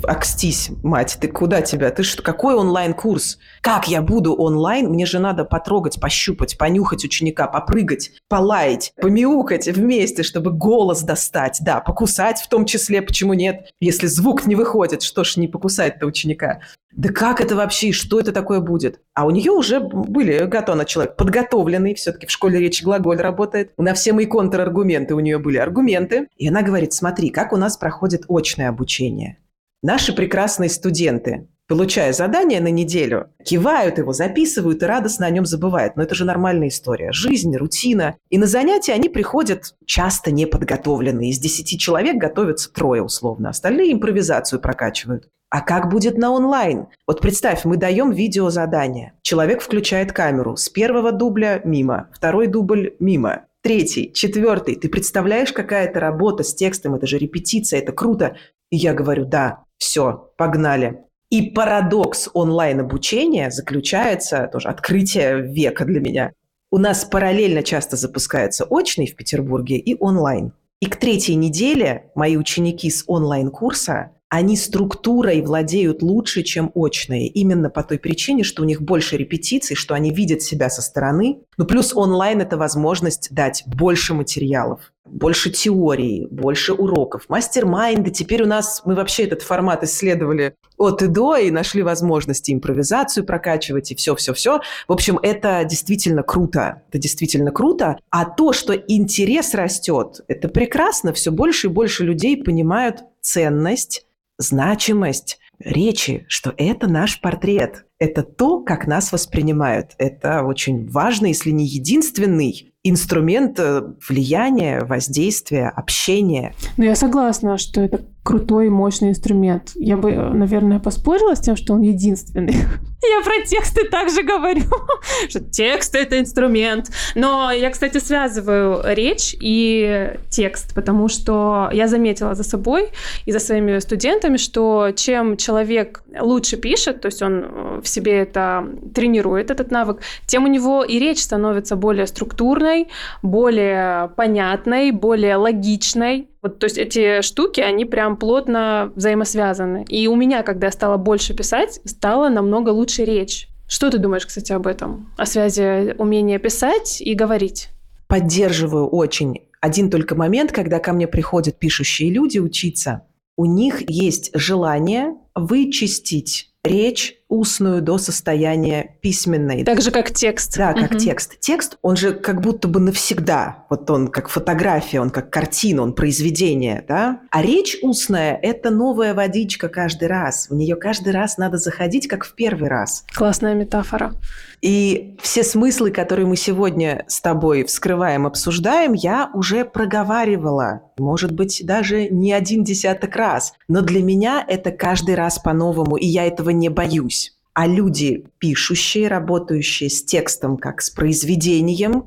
Акстись, мать, ты куда тебя? Ты что, какой онлайн-курс? Как я буду онлайн? Мне же надо потрогать, пощупать, понюхать ученика, попрыгать, полаять, помяукать вместе, чтобы голос достать. Да, покусать в том числе, почему нет? Если звук не выходит, что ж не покусать-то ученика? Да как это вообще? Что это такое будет? А у нее уже были готовы человек подготовленный, все-таки в школе речи глаголь работает. На все мои контраргументы у нее были аргументы. И она говорит, смотри, как у нас проходит очное обучение. Наши прекрасные студенты получая задание на неделю, кивают его, записывают и радостно о нем забывают. Но это же нормальная история. Жизнь, рутина. И на занятия они приходят часто неподготовленные. Из десяти человек готовятся трое условно. Остальные импровизацию прокачивают. А как будет на онлайн? Вот представь, мы даем видеозадание. Человек включает камеру. С первого дубля мимо, второй дубль мимо, третий, четвертый. Ты представляешь, какая это работа с текстом? Это же репетиция, это круто. И я говорю, да, все, погнали. И парадокс онлайн-обучения заключается, тоже открытие века для меня. У нас параллельно часто запускается очный в Петербурге и онлайн. И к третьей неделе мои ученики с онлайн-курса они структурой владеют лучше, чем очные. Именно по той причине, что у них больше репетиций, что они видят себя со стороны. Ну, плюс онлайн – это возможность дать больше материалов, больше теории, больше уроков, мастер-майнды. Теперь у нас, мы вообще этот формат исследовали от и до, и нашли возможности импровизацию прокачивать, и все-все-все. В общем, это действительно круто. Это действительно круто. А то, что интерес растет, это прекрасно. Все больше и больше людей понимают ценность значимость речи, что это наш портрет. Это то, как нас воспринимают. Это очень важный, если не единственный инструмент э, влияния, воздействия, общения. Ну, я согласна, что это крутой и мощный инструмент. Я бы, наверное, поспорила с тем, что он единственный. [laughs] Я про тексты также говорю, [laughs] что текст — это инструмент. Но я, кстати, связываю речь и текст, потому что я заметила за собой и за своими студентами, что чем человек лучше пишет, то есть он в себе это тренирует, этот навык, тем у него и речь становится более структурной, более понятной, более логичной. Вот, то есть эти штуки, они прям плотно взаимосвязаны. И у меня, когда я стала больше писать, стала намного лучше речь. Что ты думаешь, кстати, об этом? О связи умения писать и говорить? Поддерживаю очень. Один только момент, когда ко мне приходят пишущие люди учиться, у них есть желание вычистить речь устную до состояния письменной. Так же, как текст. Да, как угу. текст. Текст, он же как будто бы навсегда. Вот он как фотография, он как картина, он произведение, да? А речь устная – это новая водичка каждый раз. В нее каждый раз надо заходить, как в первый раз. Классная метафора. И все смыслы, которые мы сегодня с тобой вскрываем, обсуждаем, я уже проговаривала. Может быть, даже не один десяток раз. Но для меня это каждый раз по-новому, и я этого не боюсь. А люди, пишущие, работающие с текстом, как с произведением,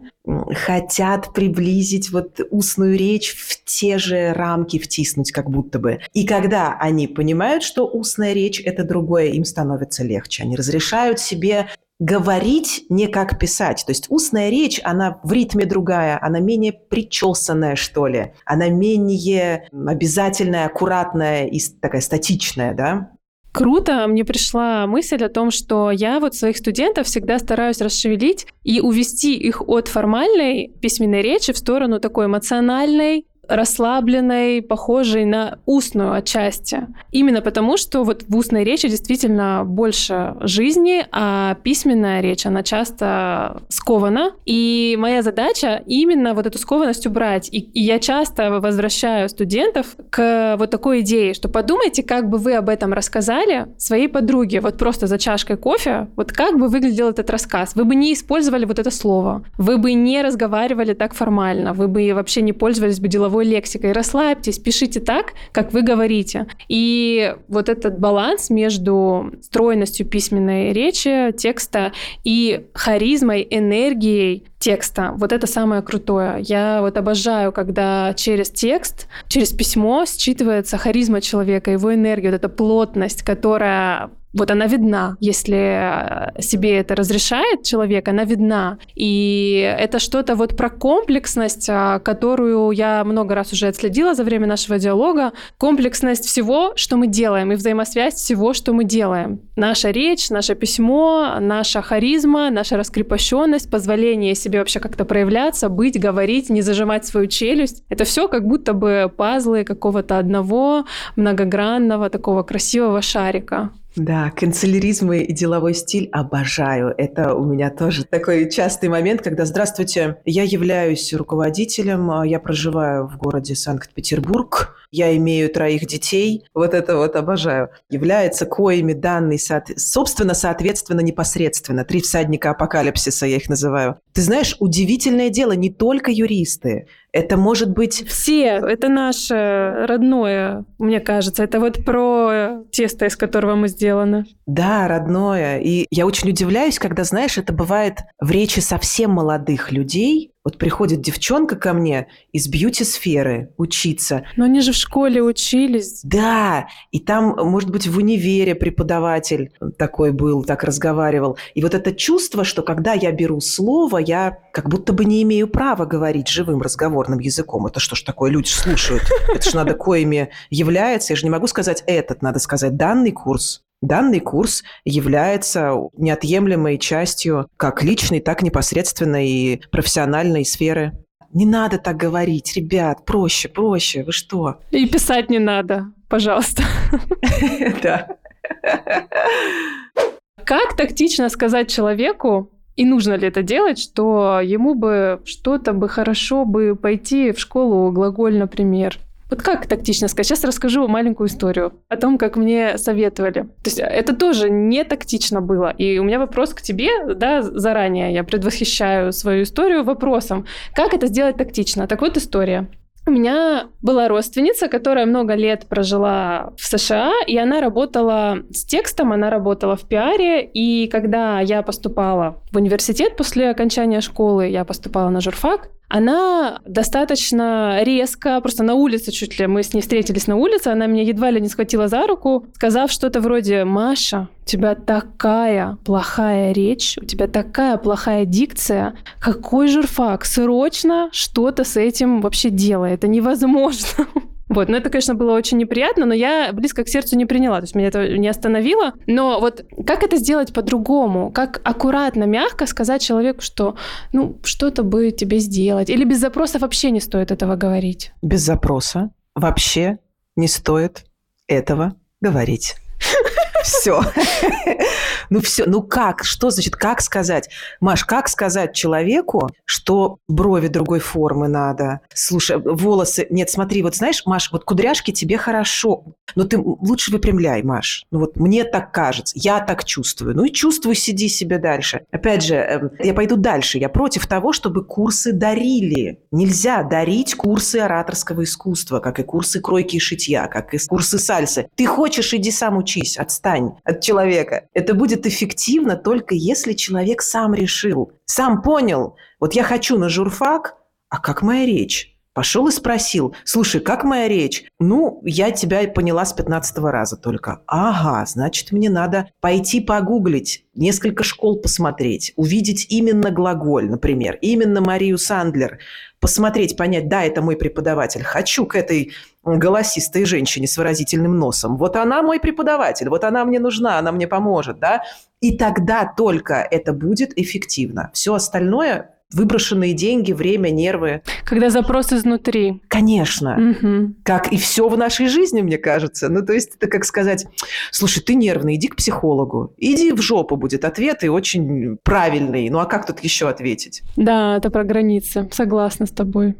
хотят приблизить вот устную речь в те же рамки втиснуть как будто бы. И когда они понимают, что устная речь – это другое, им становится легче. Они разрешают себе говорить не как писать. То есть устная речь, она в ритме другая, она менее причесанная, что ли. Она менее обязательная, аккуратная и такая статичная, да? Круто, мне пришла мысль о том, что я вот своих студентов всегда стараюсь расшевелить и увести их от формальной письменной речи в сторону такой эмоциональной, расслабленной, похожей на устную отчасти. Именно потому, что вот в устной речи действительно больше жизни, а письменная речь, она часто скована. И моя задача именно вот эту скованность убрать. И, и я часто возвращаю студентов к вот такой идее, что подумайте, как бы вы об этом рассказали своей подруге, вот просто за чашкой кофе, вот как бы выглядел этот рассказ. Вы бы не использовали вот это слово, вы бы не разговаривали так формально, вы бы вообще не пользовались бы деловой лексикой. Расслабьтесь, пишите так, как вы говорите. И вот этот баланс между стройностью письменной речи, текста и харизмой, энергией текста. Вот это самое крутое. Я вот обожаю, когда через текст, через письмо считывается харизма человека, его энергия, вот эта плотность, которая вот она видна. Если э, себе это разрешает человек, она видна. И это что-то вот про комплексность, а, которую я много раз уже отследила за время нашего диалога. Комплексность всего, что мы делаем, и взаимосвязь всего, что мы делаем. Наша речь, наше письмо, наша харизма, наша раскрепощенность, позволение себе вообще как-то проявляться, быть, говорить, не зажимать свою челюсть. Это все как будто бы пазлы какого-то одного многогранного такого красивого шарика. Да, канцеляризм и деловой стиль обожаю. Это у меня тоже такой частый момент, когда «Здравствуйте, я являюсь руководителем, я проживаю в городе Санкт-Петербург, я имею троих детей, вот это вот обожаю, является коими данный, соот- собственно, соответственно, непосредственно. Три всадника апокалипсиса я их называю. Ты знаешь, удивительное дело, не только юристы. Это может быть... Все, это наше родное, мне кажется. Это вот про тесто, из которого мы сделаны. Да, родное. И я очень удивляюсь, когда, знаешь, это бывает в речи совсем молодых людей. Вот приходит девчонка ко мне из бьюти-сферы учиться. Но они же в школе учились. Да, и там, может быть, в универе преподаватель такой был, так разговаривал. И вот это чувство, что когда я беру слово, я как будто бы не имею права говорить живым разговорным языком. Это что ж такое, люди слушают. Это ж надо коими является. Я же не могу сказать этот, надо сказать данный курс. Данный курс является неотъемлемой частью как личной, так непосредственно и профессиональной сферы. Не надо так говорить, ребят, проще, проще, вы что? И писать не надо, пожалуйста. [laughs] Да. Как тактично сказать человеку, и нужно ли это делать, что ему бы что-то бы хорошо бы пойти в школу глаголь, например? Вот как тактично сказать? Сейчас расскажу маленькую историю о том, как мне советовали. То есть это тоже не тактично было. И у меня вопрос к тебе, да, заранее. Я предвосхищаю свою историю вопросом, как это сделать тактично. Так вот история. У меня была родственница, которая много лет прожила в США, и она работала с текстом, она работала в пиаре, и когда я поступала в университет после окончания школы, я поступала на журфак, она достаточно резко, просто на улице чуть ли, мы с ней встретились на улице, она меня едва ли не схватила за руку, сказав что-то вроде «Маша, у тебя такая плохая речь, у тебя такая плохая дикция, какой журфак, срочно что-то с этим вообще делай, это невозможно». [laughs] Вот, но это, конечно, было очень неприятно, но я близко к сердцу не приняла, то есть меня это не остановило. Но вот как это сделать по-другому? Как аккуратно, мягко сказать человеку, что, ну, что-то бы тебе сделать? Или без запроса вообще не стоит этого говорить? Без запроса вообще не стоит этого говорить. Все. [laughs] Ну все, ну как? Что значит, как сказать? Маш, как сказать человеку, что брови другой формы надо? Слушай, волосы... Нет, смотри, вот знаешь, Маш, вот кудряшки тебе хорошо, но ты лучше выпрямляй, Маш. Ну вот мне так кажется, я так чувствую. Ну и чувствуй, сиди себе дальше. Опять же, я пойду дальше. Я против того, чтобы курсы дарили. Нельзя дарить курсы ораторского искусства, как и курсы кройки и шитья, как и курсы сальсы. Ты хочешь, иди сам учись, отстань от человека. Это будет эффективно только если человек сам решил, сам понял, вот я хочу на журфак, а как моя речь? Пошел и спросил, слушай, как моя речь? Ну, я тебя поняла с 15 раза только. Ага, значит, мне надо пойти погуглить, несколько школ посмотреть, увидеть именно глаголь, например, именно Марию Сандлер, посмотреть, понять, да, это мой преподаватель, хочу к этой голосистой женщине с выразительным носом. Вот она мой преподаватель, вот она мне нужна, она мне поможет, да? И тогда только это будет эффективно. Все остальное выброшенные деньги, время, нервы. Когда запрос изнутри. Конечно. Угу. Как и все в нашей жизни, мне кажется. Ну, то есть это как сказать, слушай, ты нервный, иди к психологу. Иди в жопу будет ответ и очень правильный. Ну, а как тут еще ответить? Да, это про границы. Согласна с тобой.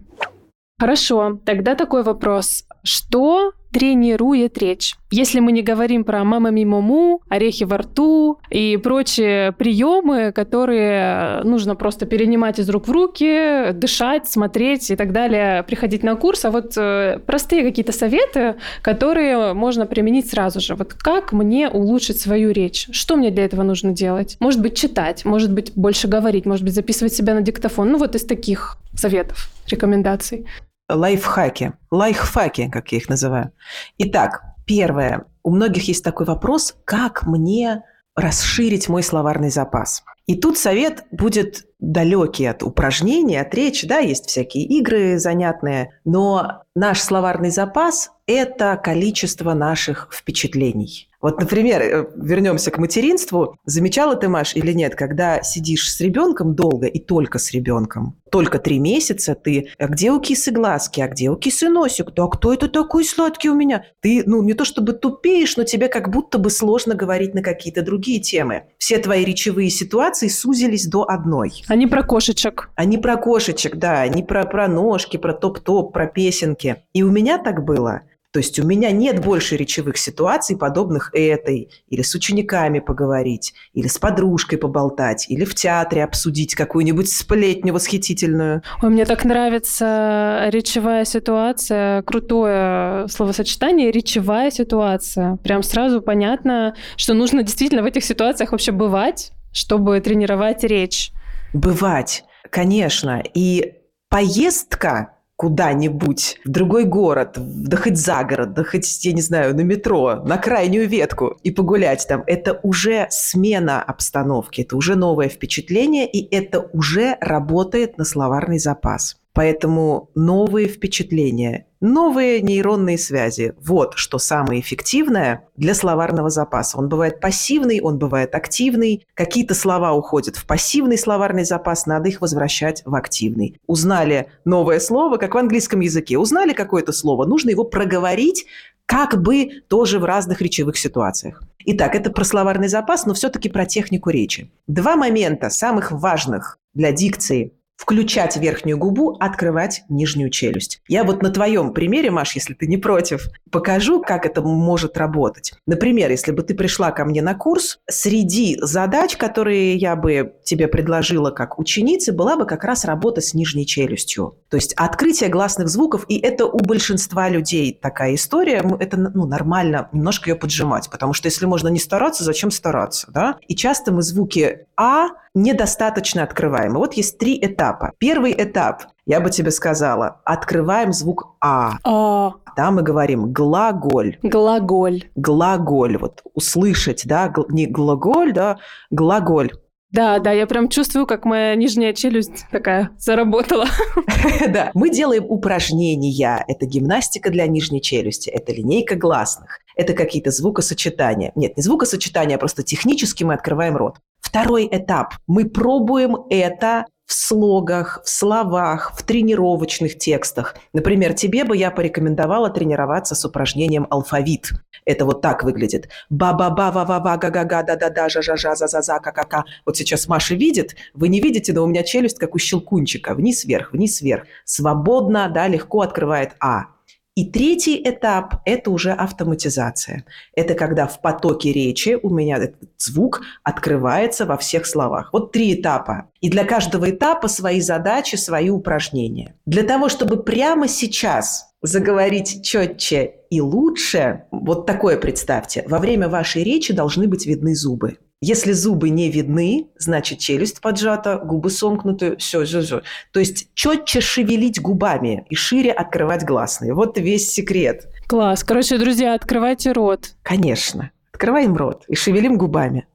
Хорошо, тогда такой вопрос. Что тренирует речь? Если мы не говорим про мама мимому, орехи во рту и прочие приемы, которые нужно просто перенимать из рук в руки, дышать, смотреть и так далее, приходить на курс, а вот э, простые какие-то советы, которые можно применить сразу же. Вот как мне улучшить свою речь? Что мне для этого нужно делать? Может быть, читать, может быть, больше говорить, может быть, записывать себя на диктофон. Ну вот из таких советов, рекомендаций лайфхаки, лайфхаки, как я их называю. Итак, первое. У многих есть такой вопрос, как мне расширить мой словарный запас. И тут совет будет далекий от упражнений, от речи, да, есть всякие игры занятные, но наш словарный запас – это количество наших впечатлений. Вот, например, э, вернемся к материнству. Замечала ты, Маш, или нет, когда сидишь с ребенком долго и только с ребенком, только три месяца ты, а где у кисы глазки, а где у кисы носик, да кто это такой сладкий у меня? Ты, ну, не то чтобы тупеешь, но тебе как будто бы сложно говорить на какие-то другие темы. Все твои речевые ситуации сузились до одной. Они про кошечек. Они про кошечек, да, они про, про ножки, про топ-топ, про песенки. И у меня так было – То есть у меня нет больше речевых ситуаций, подобных этой, или с учениками поговорить, или с подружкой поболтать, или в театре обсудить какую-нибудь сплетню восхитительную. Ой, мне так нравится речевая ситуация, крутое словосочетание речевая ситуация. Прям сразу понятно, что нужно действительно в этих ситуациях вообще бывать, чтобы тренировать речь. Бывать, конечно. И поездка куда-нибудь, в другой город, да хоть за город, да хоть, я не знаю, на метро, на крайнюю ветку и погулять там, это уже смена обстановки, это уже новое впечатление, и это уже работает на словарный запас. Поэтому новые впечатления, новые нейронные связи – вот что самое эффективное для словарного запаса. Он бывает пассивный, он бывает активный. Какие-то слова уходят в пассивный словарный запас, надо их возвращать в активный. Узнали новое слово, как в английском языке. Узнали какое-то слово, нужно его проговорить, как бы тоже в разных речевых ситуациях. Итак, это про словарный запас, но все-таки про технику речи. Два момента самых важных для дикции включать верхнюю губу, открывать нижнюю челюсть. Я вот на твоем примере, Маш, если ты не против, покажу, как это может работать. Например, если бы ты пришла ко мне на курс, среди задач, которые я бы тебе предложила как ученице, была бы как раз работа с нижней челюстью. То есть открытие гласных звуков, и это у большинства людей такая история, это ну, нормально немножко ее поджимать, потому что если можно не стараться, зачем стараться, да? И часто мы звуки «а» недостаточно открываем. И вот есть три этапа. Первый этап, я бы тебе сказала, открываем звук «а». А. Да, мы говорим глаголь. Глаголь. Глаголь. Вот услышать, да, гл- не глаголь, да, глаголь. Да, да, я прям чувствую, как моя нижняя челюсть такая заработала. [laughs] Да, мы делаем упражнения. Это гимнастика для нижней челюсти, это линейка гласных, это какие-то звукосочетания. Нет, не звукосочетания, а просто технически мы открываем рот. Второй этап. Мы пробуем это в слогах, в словах, в тренировочных текстах. Например, тебе бы я порекомендовала тренироваться с упражнением алфавит. Это вот так выглядит. Ба-ба-ба-ва-ва-ва, га-га-га, да-да-да, жа-жа-жа, за-за-за, ка-ка-ка. Вот сейчас Маша видит, вы не видите, но у меня челюсть как у щелкунчика. Вниз-вверх, вниз-вверх. Свободно, да, легко открывает А. И третий этап – это уже автоматизация. Это когда в потоке речи у меня этот звук открывается во всех словах. Вот три этапа. И для каждого этапа свои задачи, свои упражнения. Для того, чтобы прямо сейчас заговорить четче и лучше, вот такое представьте, во время вашей речи должны быть видны зубы. Если зубы не видны, значит челюсть поджата, губы сомкнуты, все, все, все. То есть четче шевелить губами и шире открывать гласные. Вот весь секрет. Класс. Короче, друзья, открывайте рот. Конечно. Открываем рот и шевелим губами.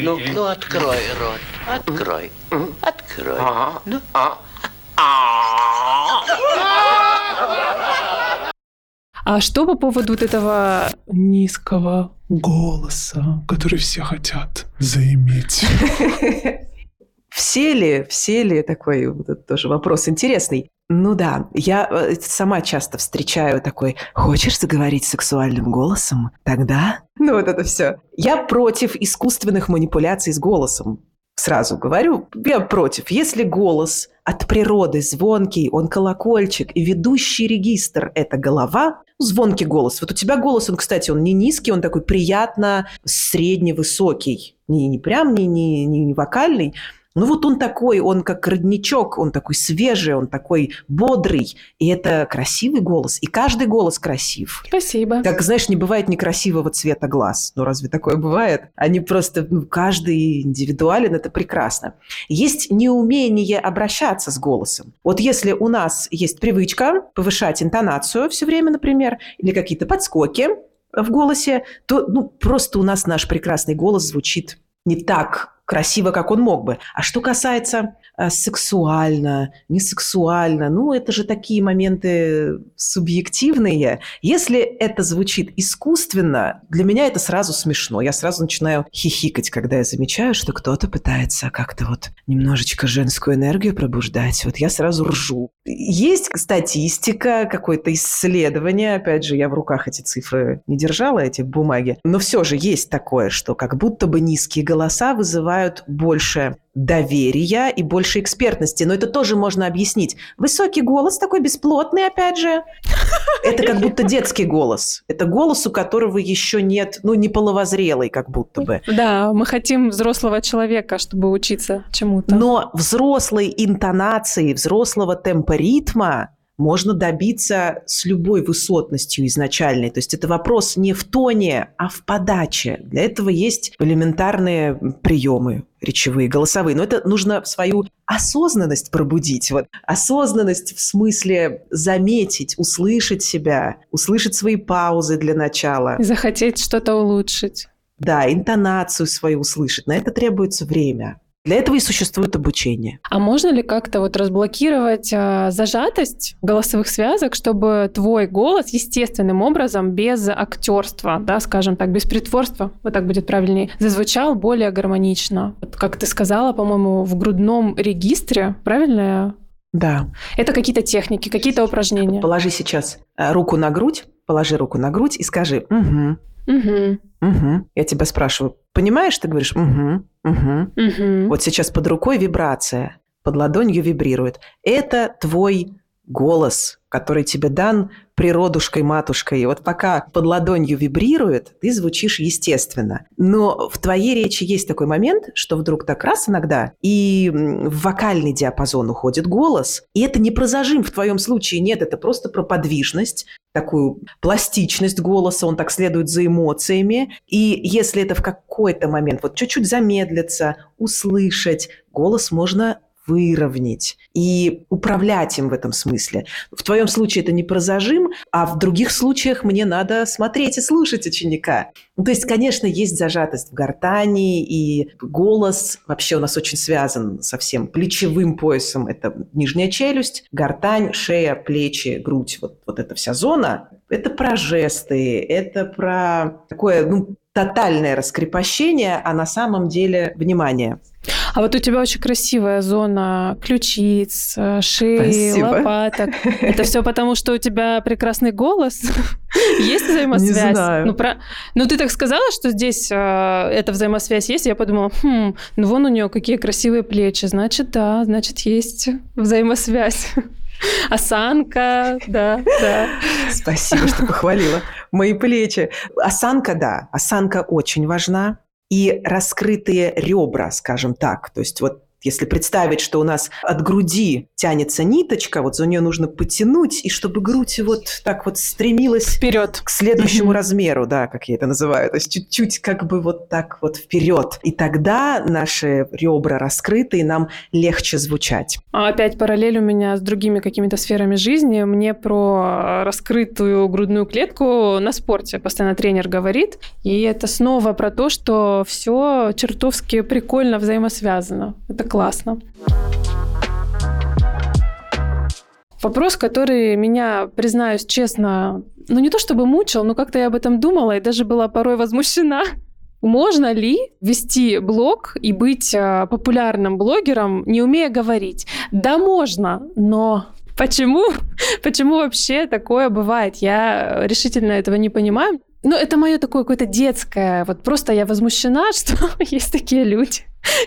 Ну, ну открой рот, открой, открой. Ну, А что по поводу вот этого Низкого голоса, который все хотят заиметь. [laughs] Все ли, все ли, такой вот тоже вопрос интересный. Ну да, я э, сама часто встречаю такой, хочешь заговорить сексуальным голосом? Тогда? Ну вот это все. Я против искусственных манипуляций с голосом. Сразу говорю, я против. Если голос от природы звонкий, он колокольчик, и ведущий регистр – это голова, звонкий голос. Вот у тебя голос, он, кстати, он не низкий, он такой приятно средневысокий. Не, не прям не, не, не, вокальный, ну вот он такой, он как родничок, он такой свежий, он такой бодрый. И это красивый голос. И каждый голос красив. Спасибо. Как, знаешь, не бывает некрасивого цвета глаз. Ну разве такое бывает? Они просто, ну, каждый индивидуален, это прекрасно. Есть неумение обращаться с голосом. Вот если у нас есть привычка повышать интонацию все время, например, или какие-то подскоки в голосе, то ну, просто у нас наш прекрасный голос звучит не так красиво, как он мог бы. А что касается э, сексуально, не сексуально, ну, это же такие моменты субъективные. Если это звучит искусственно, для меня это сразу смешно. Я сразу начинаю хихикать, когда я замечаю, что кто-то пытается как-то вот немножечко женскую энергию пробуждать. Вот я сразу ржу. Есть статистика, какое-то исследование. Опять же, я в руках эти цифры не держала, эти бумаги. Но все же есть такое, что как будто бы низкие голоса вызывают вызывают больше доверия и больше экспертности. Но это тоже можно объяснить. Высокий голос такой бесплотный, опять же. Это как будто детский голос. Это голос, у которого еще нет, ну, не половозрелый, как будто бы. Да, мы хотим взрослого человека, чтобы учиться чему-то. Но взрослой интонации, взрослого темпа ритма можно добиться с любой высотностью изначальной. То есть это вопрос не в тоне, а в подаче. Для этого есть элементарные приемы речевые, голосовые. Но это нужно свою осознанность пробудить. Вот. Осознанность в смысле заметить, услышать себя, услышать свои паузы для начала. Захотеть что-то улучшить. Да, интонацию свою услышать. На это требуется время. Для этого и существует обучение. А можно ли как-то вот разблокировать э, зажатость голосовых связок, чтобы твой голос естественным образом, без актерства, да, скажем так, без притворства, вот так будет правильнее, зазвучал более гармонично? Вот, как ты сказала, по-моему, в грудном регистре, правильно я да. Это какие-то техники, какие-то упражнения. Положи сейчас руку на грудь, положи руку на грудь и скажи «Угу». Угу. Угу. Я тебя спрашиваю, понимаешь, ты говоришь «Угу». Угу. Угу. Вот сейчас под рукой вибрация, под ладонью вибрирует. Это твой голос, который тебе дан природушкой-матушкой. И вот пока под ладонью вибрирует, ты звучишь естественно. Но в твоей речи есть такой момент, что вдруг так раз иногда, и в вокальный диапазон уходит голос. И это не про зажим в твоем случае, нет, это просто про подвижность, такую пластичность голоса, он так следует за эмоциями. И если это в какой-то момент вот чуть-чуть замедлиться, услышать, голос можно выровнять и управлять им в этом смысле. В твоем случае это не про зажим, а в других случаях мне надо смотреть и слушать ученика. Ну, то есть, конечно, есть зажатость в гортани, и голос вообще у нас очень связан со всем плечевым поясом. Это нижняя челюсть, гортань, шея, плечи, грудь. Вот, вот эта вся зона. Это про жесты, это про такое ну, тотальное раскрепощение, а на самом деле внимание. А вот у тебя очень красивая зона ключиц, э, шеи, Спасибо. лопаток. Это все потому, что у тебя прекрасный голос? [laughs] Есть взаимосвязь? Не знаю. Ну, про... ну, ты так сказала, что здесь э, эта взаимосвязь есть. Я подумала, хм, ну вон у нее какие красивые плечи. Значит, да, значит, есть взаимосвязь. [laughs] Осанка, да, да. Спасибо, что похвалила. Мои плечи. Осанка, да, осанка очень важна. И раскрытые ребра, скажем так. То есть вот если представить, что у нас от груди тянется ниточка, вот за нее нужно потянуть, и чтобы грудь вот так вот стремилась вперед к следующему размеру, да, как я это называю, то есть чуть-чуть как бы вот так вот вперед. И тогда наши ребра раскрыты, и нам легче звучать. А опять параллель у меня с другими какими-то сферами жизни. Мне про раскрытую грудную клетку на спорте постоянно тренер говорит. И это снова про то, что все чертовски прикольно взаимосвязано. Это классно. Вопрос, который меня, признаюсь честно, ну не то чтобы мучил, но как-то я об этом думала и даже была порой возмущена. Можно ли вести блог и быть э, популярным блогером, не умея говорить? Да, можно, но почему? [laughs] Почему вообще такое бывает? Я решительно этого не понимаю. Ну, это мое такое какое-то детское. Вот просто я возмущена, [laughs] что есть такие люди,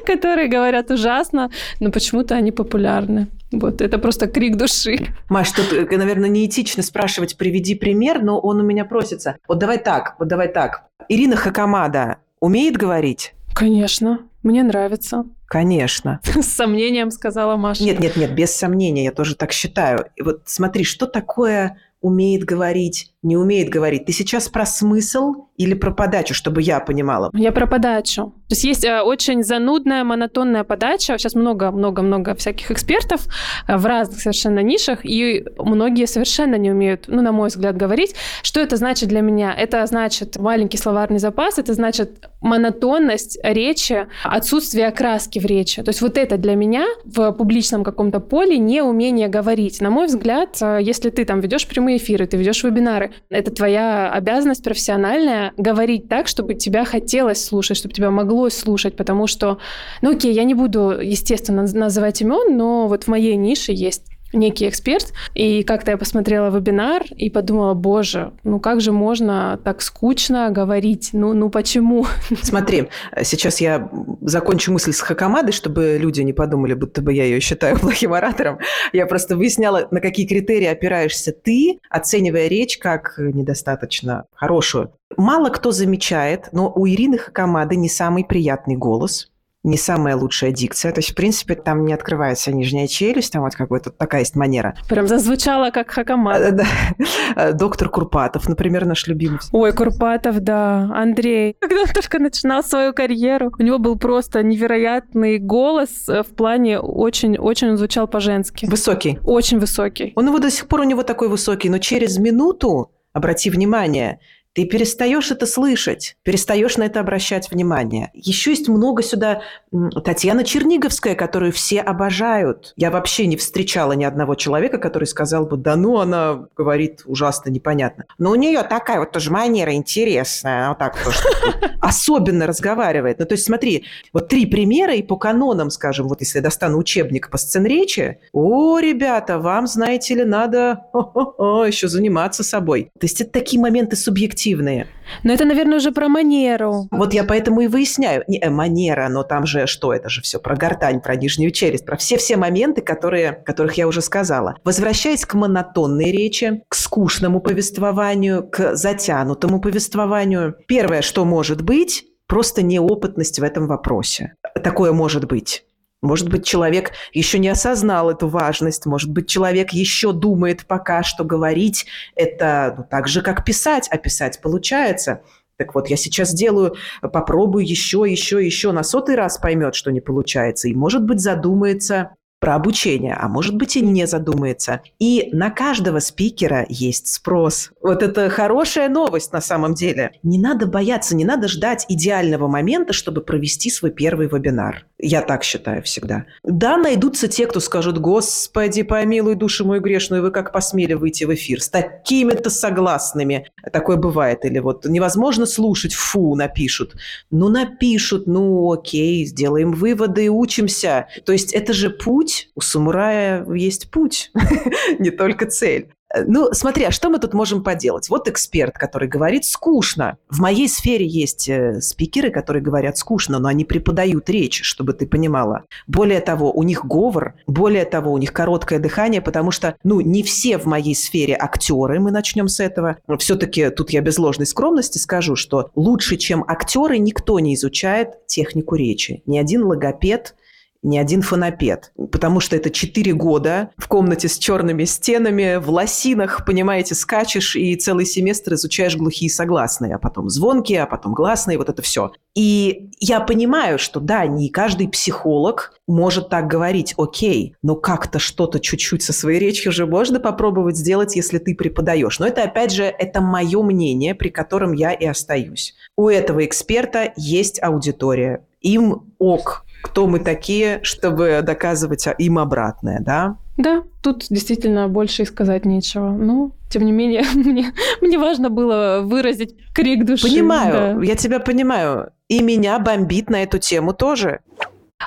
которые говорят ужасно, но почему-то они популярны. Вот, это просто крик души. Маш, тут, э, наверное, неэтично спрашивать, приведи пример, но он у меня просится. Вот давай так, вот давай так. Ирина Хакамада умеет говорить? Конечно, мне нравится. Конечно. С сомнением сказала Маша. Нет, нет, нет, без сомнения, я тоже так считаю. И вот смотри, что такое умеет говорить, не умеет говорить. Ты сейчас про смысл или про подачу, чтобы я понимала? Я про подачу. То есть есть э, очень занудная, монотонная подача. Сейчас много-много-много всяких экспертов э, в разных совершенно нишах, и многие совершенно не умеют, ну, на мой взгляд, говорить. Что это значит для меня? Это значит маленький словарный запас, это значит монотонность речи, отсутствие окраски в речи. То есть вот это для меня в публичном каком-то поле не умение говорить. На мой взгляд, э, если ты там ведешь прямые эфиры, ты ведешь вебинары, это твоя обязанность профессиональная говорить так, чтобы тебя хотелось слушать, чтобы тебя могло слушать, потому что, ну окей, я не буду, естественно, называть имен, но вот в моей нише есть некий эксперт, и как-то я посмотрела вебинар и подумала, боже, ну как же можно так скучно говорить? Ну, ну почему? Смотри, сейчас я закончу мысль с Хакамадой, чтобы люди не подумали, будто бы я ее считаю [laughs] плохим оратором. Я просто выясняла, на какие критерии опираешься ты, оценивая речь как недостаточно хорошую. Мало кто замечает, но у Ирины Хакамады не самый приятный голос – не самая лучшая дикция. То есть, в принципе, там не открывается нижняя челюсть, там вот какой-то такая есть манера. Прям зазвучало как Хакамада. Да. Э, доктор Курпатов, например, наш любимый. Ой, Курпатов, да. Андрей. Когда он только начинал свою карьеру, у него был просто невероятный голос э, в плане очень-очень он звучал по-женски. Высокий. Очень высокий. Он его до сих пор у него такой высокий, но через минуту, обрати внимание, ты перестаешь это слышать, перестаешь на это обращать внимание. Еще есть много сюда Татьяна Черниговская, которую все обожают. Я вообще не встречала ни одного человека, который сказал бы, да ну, она говорит ужасно непонятно. Но у нее такая вот тоже манера интересная, она вот так тоже [laughs] особенно разговаривает. Ну, то есть смотри, вот три примера, и по канонам, скажем, вот если я достану учебник по сценречи, о, ребята, вам, знаете ли, надо [laughs] еще заниматься собой. То есть это такие моменты субъективные активные. Но это, наверное, уже про манеру. Вот я поэтому и выясняю. Не, э, манера, но там же что? Это же все про гортань, про нижнюю челюсть, про все-все моменты, которые, которых я уже сказала. Возвращаясь к монотонной речи, к скучному повествованию, к затянутому повествованию. Первое, что может быть, просто неопытность в этом вопросе. Такое может быть. Может быть, человек еще не осознал эту важность, может быть, человек еще думает пока, что говорить это ну, так же, как писать, а писать получается. Так вот, я сейчас сделаю, попробую еще, еще, еще, на сотый раз поймет, что не получается, и, может быть, задумается про обучение, а может быть и не задумается. И на каждого спикера есть спрос. Вот это хорошая новость на самом деле. Не надо бояться, не надо ждать идеального момента, чтобы провести свой первый вебинар. Я так считаю всегда. Да, найдутся те, кто скажут, господи, помилуй душу мою грешную, вы как посмели выйти в эфир с такими-то согласными. Такое бывает. Или вот невозможно слушать, фу, напишут. Ну, напишут, ну, окей, сделаем выводы, учимся. То есть это же путь путь, у самурая есть путь, [laughs] не только цель. Ну, смотри, а что мы тут можем поделать? Вот эксперт, который говорит скучно. В моей сфере есть э, спикеры, которые говорят скучно, но они преподают речь, чтобы ты понимала. Более того, у них говор, более того, у них короткое дыхание, потому что, ну, не все в моей сфере актеры, мы начнем с этого. Все-таки тут я без ложной скромности скажу, что лучше, чем актеры, никто не изучает технику речи. Ни один логопед, ни один фонопед. Потому что это 4 года в комнате с черными стенами, в лосинах, понимаете, скачешь и целый семестр изучаешь глухие согласные, а потом звонкие, а потом гласные, вот это все. И я понимаю, что да, не каждый психолог может так говорить, окей, но как-то что-то чуть-чуть со своей речью же можно попробовать сделать, если ты преподаешь. Но это, опять же, это мое мнение, при котором я и остаюсь. У этого эксперта есть аудитория. Им ок, кто мы такие, чтобы доказывать им обратное, да? Да, тут действительно больше и сказать нечего. Но, тем не менее, [laughs] мне, мне важно было выразить крик души. Понимаю, да. я тебя понимаю. И меня бомбит на эту тему тоже.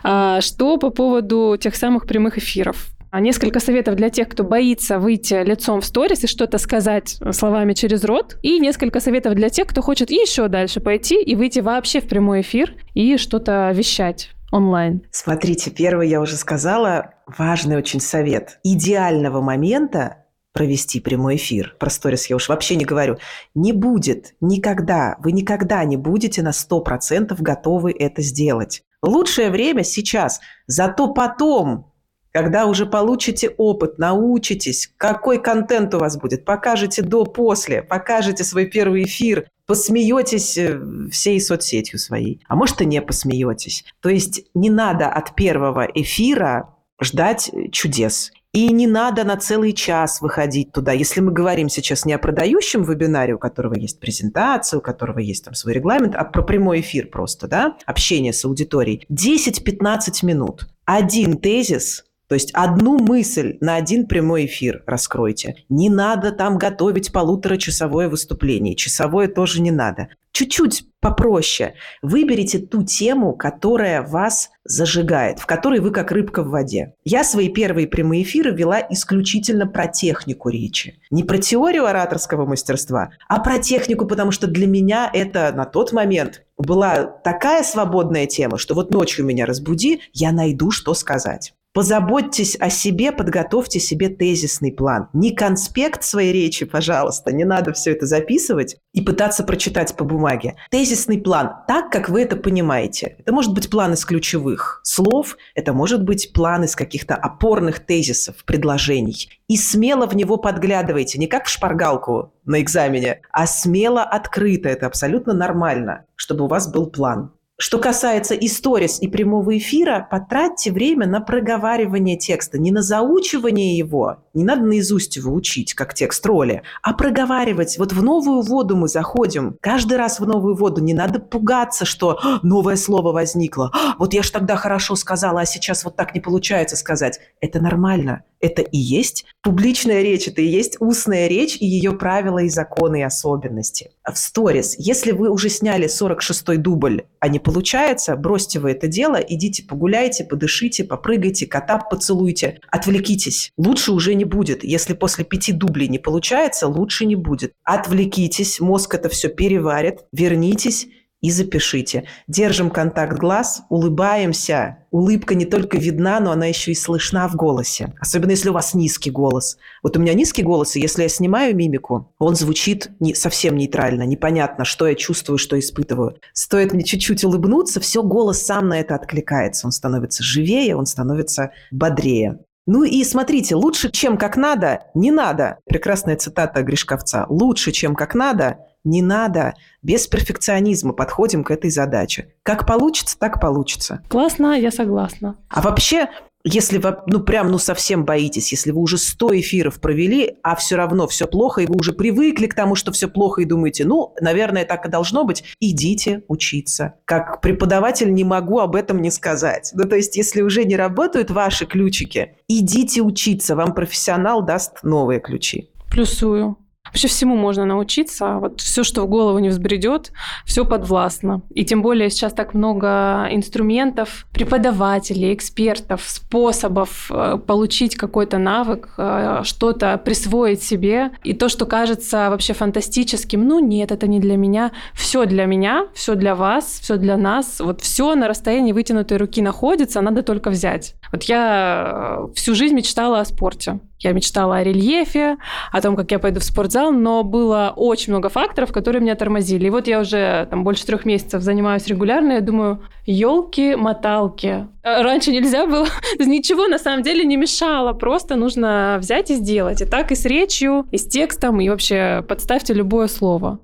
А что по поводу тех самых прямых эфиров? А несколько советов для тех, кто боится выйти лицом в сторис и что-то сказать словами через рот. И несколько советов для тех, кто хочет еще дальше пойти и выйти вообще в прямой эфир и что-то вещать онлайн? Смотрите, первый я уже сказала, важный очень совет. Идеального момента провести прямой эфир. Про сторис я уж вообще не говорю. Не будет никогда. Вы никогда не будете на 100% готовы это сделать. Лучшее время сейчас. Зато потом, когда уже получите опыт, научитесь, какой контент у вас будет, покажете до-после, покажете свой первый эфир, посмеетесь э, всей соцсетью своей, а может и не посмеетесь. То есть не надо от первого эфира ждать э, чудес. И не надо на целый час выходить туда. Если мы говорим сейчас не о продающем вебинаре, у которого есть презентация, у которого есть там свой регламент, а про прямой эфир просто, да, общение с аудиторией. 10-15 минут. Один тезис То есть одну мысль на один прямой эфир раскройте. Не надо там готовить полуторачасовое выступление. Часовое тоже не надо. Чуть-чуть попроще. Выберите ту тему, которая вас зажигает, в которой вы как рыбка в воде. Я свои первые прямые эфиры вела исключительно про технику речи. Не про теорию ораторского мастерства, а про технику, потому что для меня это на тот момент была такая свободная тема, что вот ночью меня разбуди, я найду, что сказать. Позаботьтесь о себе, подготовьте себе тезисный план. Не конспект своей речи, пожалуйста, не надо все это записывать и пытаться прочитать по бумаге. Тезисный план так, как вы это понимаете. Это может быть план из ключевых слов, это может быть план из каких-то опорных тезисов, предложений. И смело в него подглядывайте, не как в шпаргалку на экзамене, а смело открыто. Это абсолютно нормально, чтобы у вас был план. Что касается историс и прямого эфира, потратьте время на проговаривание текста, не на заучивание его, не надо наизусть его учить, как текст роли, а проговаривать. Вот в новую воду мы заходим, каждый раз в новую воду, не надо пугаться, что «А, новое слово возникло, «А, вот я ж тогда хорошо сказала, а сейчас вот так не получается сказать. Это нормально, это и есть публичная речь, это и есть устная речь и ее правила и законы и особенности. В сторис, если вы уже сняли 46-й дубль, а не получается, бросьте вы это дело, идите погуляйте, подышите, попрыгайте, кота поцелуйте, отвлекитесь. Лучше уже не будет. Если после пяти дублей не получается, лучше не будет. Отвлекитесь, мозг это все переварит, вернитесь и запишите. Держим контакт глаз, улыбаемся. Улыбка не только видна, но она еще и слышна в голосе. Особенно если у вас низкий голос. Вот у меня низкий голос, и если я снимаю мимику, он звучит не, совсем нейтрально, непонятно, что я чувствую, что испытываю. Стоит мне чуть-чуть улыбнуться, все, голос сам на это откликается. Он становится живее, он становится бодрее. Ну и смотрите, лучше, чем как надо, не надо. Прекрасная цитата Гришковца. Лучше, чем как надо, не надо. Без перфекционизма подходим к этой задаче. Как получится, так получится. Классно, я согласна. А вообще, если вы, ну, прям, ну, совсем боитесь, если вы уже 100 эфиров провели, а все равно все плохо, и вы уже привыкли к тому, что все плохо, и думаете, ну, наверное, так и должно быть, идите учиться. Как преподаватель не могу об этом не сказать. Ну, то есть, если уже не работают ваши ключики, идите учиться, вам профессионал даст новые ключи. Плюсую. Вообще всему можно научиться. Вот все, что в голову не взбредет, все подвластно. И тем более сейчас так много инструментов, преподавателей, экспертов, способов э, получить какой-то навык, э, что-то присвоить себе. И то, что кажется вообще фантастическим, ну нет, это не для меня. Все для меня, все для вас, все для нас. Вот все на расстоянии вытянутой руки находится, надо только взять. Вот я э, всю жизнь мечтала о спорте. Я мечтала о рельефе, о том, как я пойду в спортзал, но было очень много факторов, которые меня тормозили. И вот я уже там больше трех месяцев занимаюсь регулярно, я думаю, елки-моталки. Э, раньше нельзя было, [laughs] ничего на самом деле не мешало, просто нужно взять и сделать. И так и с речью, и с текстом, и вообще подставьте любое слово.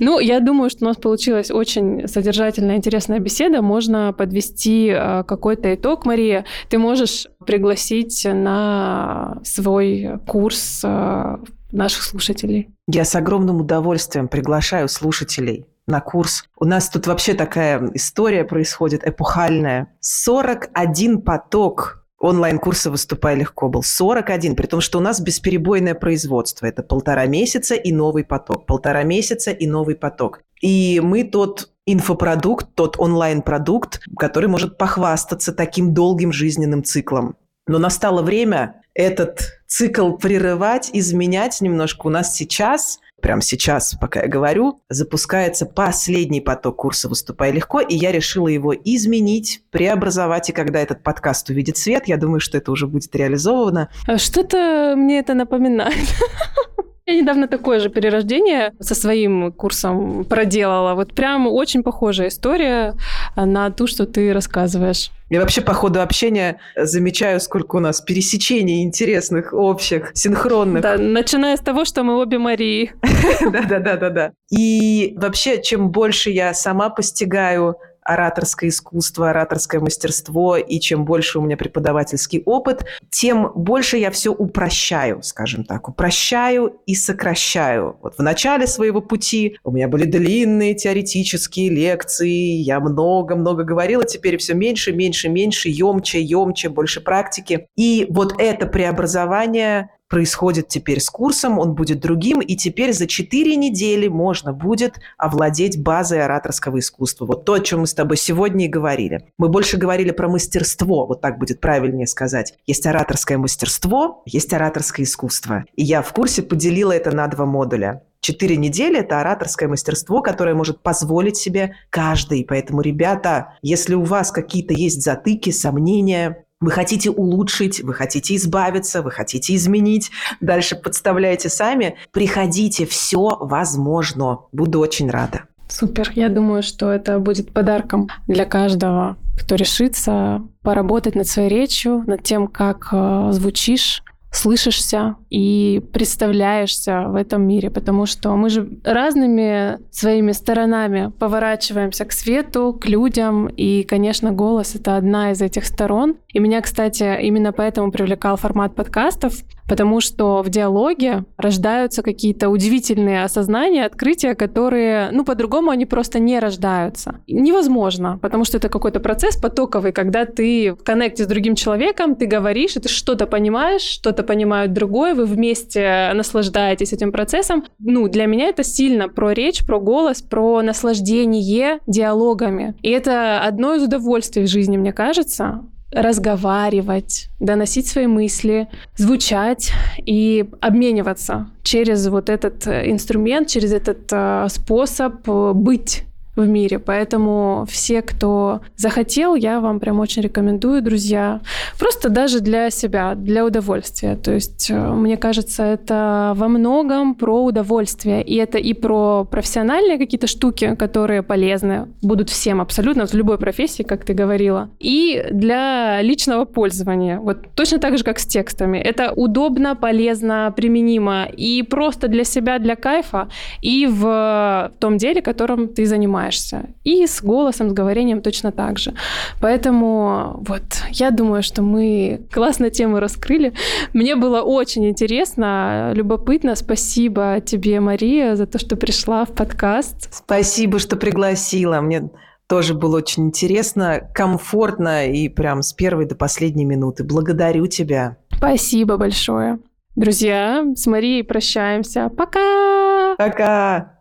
Ну, я думаю, что у нас получилась очень содержательная, интересная беседа. Можно подвести э, какой-то итог, Мария. Ты можешь пригласить на свой курс э, наших слушателей. Я с огромным удовольствием приглашаю слушателей на курс. У нас тут вообще такая история происходит эпохальная. 41 поток онлайн-курса «Выступай легко» был 41, при том, что у нас бесперебойное производство. Это полтора месяца и новый поток. Полтора месяца и новый поток. И мы тот инфопродукт, тот онлайн-продукт, который может похвастаться таким долгим жизненным циклом. Но настало время этот цикл прерывать, изменять немножко. У нас сейчас прямо сейчас, пока я говорю, запускается последний поток курса «Выступай легко», и я решила его изменить, преобразовать, и когда этот подкаст увидит свет, я думаю, что это уже будет реализовано. А что-то мне это напоминает. [laughs] Я недавно такое же перерождение со своим курсом проделала. Вот прям очень похожая история на ту, что ты рассказываешь. Я вообще по ходу общения замечаю, сколько у нас пересечений интересных, общих, синхронных. Да, начиная с того, что мы обе Марии. [laughs] Да-да-да-да-да. И вообще, чем больше я сама постигаю ораторское искусство, ораторское мастерство, и чем больше у меня преподавательский опыт, тем больше я все упрощаю, скажем так. Упрощаю и сокращаю. Вот в начале своего пути у меня были длинные теоретические лекции, я много-много говорила, теперь все меньше, меньше, меньше, емче, емче, больше практики. И вот это преобразование происходит теперь с курсом, он будет другим, и теперь за 4 недели можно будет овладеть базой ораторского искусства. Вот то, о чем мы с тобой сегодня и говорили. Мы больше говорили про мастерство, вот так будет правильнее сказать. Есть ораторское мастерство, есть ораторское искусство. И я в курсе поделила это на два модуля. Четыре недели – это ораторское мастерство, которое может позволить себе каждый. Поэтому, ребята, если у вас какие-то есть затыки, сомнения, вы хотите улучшить, вы хотите избавиться, вы хотите изменить, дальше подставляйте сами, приходите, все возможно. Буду очень рада. Супер. Я думаю, что это будет подарком для каждого, кто решится поработать над своей речью, над тем, как э, звучишь, слышишься и представляешься в этом мире, потому что мы же разными своими сторонами поворачиваемся к свету, к людям, и, конечно, голос — это одна из этих сторон. И меня, кстати, именно поэтому привлекал формат подкастов, потому что в диалоге рождаются какие-то удивительные осознания, открытия, которые, ну, по-другому они просто не рождаются. Невозможно, потому что это какой-то процесс потоковый, когда ты в коннекте с другим человеком, ты говоришь, и ты что-то понимаешь, что-то понимают другое, вы вместе наслаждаетесь этим процессом. Ну, для меня это сильно про речь, про голос, про наслаждение диалогами. И это одно из удовольствий в жизни, мне кажется разговаривать, доносить свои мысли, звучать и обмениваться через вот этот э, инструмент, через этот э, способ э, быть в мире. Поэтому все, кто захотел, я вам прям очень рекомендую, друзья. Просто даже для себя, для удовольствия. То есть, э, мне кажется, это во многом про удовольствие. И это и про профессиональные какие-то штуки, которые полезны, будут всем абсолютно, в любой профессии, как ты говорила. И для личного пользования. Вот точно так же, как с текстами. Это удобно, полезно, применимо и просто для себя, для кайфа, и в том деле, которым ты занимаешься занимаешься. И с голосом, с говорением точно так же. Поэтому вот, я думаю, что мы классно тему раскрыли. Мне было очень интересно, любопытно. Спасибо тебе, Мария, за то, что пришла в подкаст. Спасибо, что пригласила. Мне тоже было очень интересно, комфортно и прям с первой до последней минуты. Благодарю тебя. Спасибо большое. Друзья, с Марией прощаемся. Пока! Пока!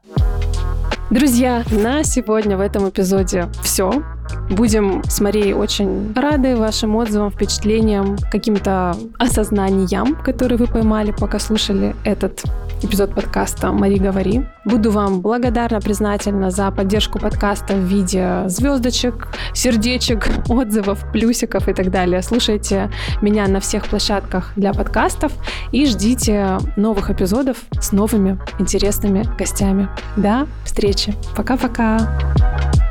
Друзья, на сегодня в этом эпизоде все. Будем с Марией очень рады вашим отзывам, впечатлениям, каким-то осознаниям, которые вы поймали, пока слушали этот эпизод подкаста «Мари, говори». Буду вам благодарна, признательна за поддержку подкаста в виде звездочек, сердечек, отзывов, плюсиков и так далее. Слушайте меня на всех площадках для подкастов и ждите новых эпизодов с новыми интересными гостями. До встречи. Пока-пока.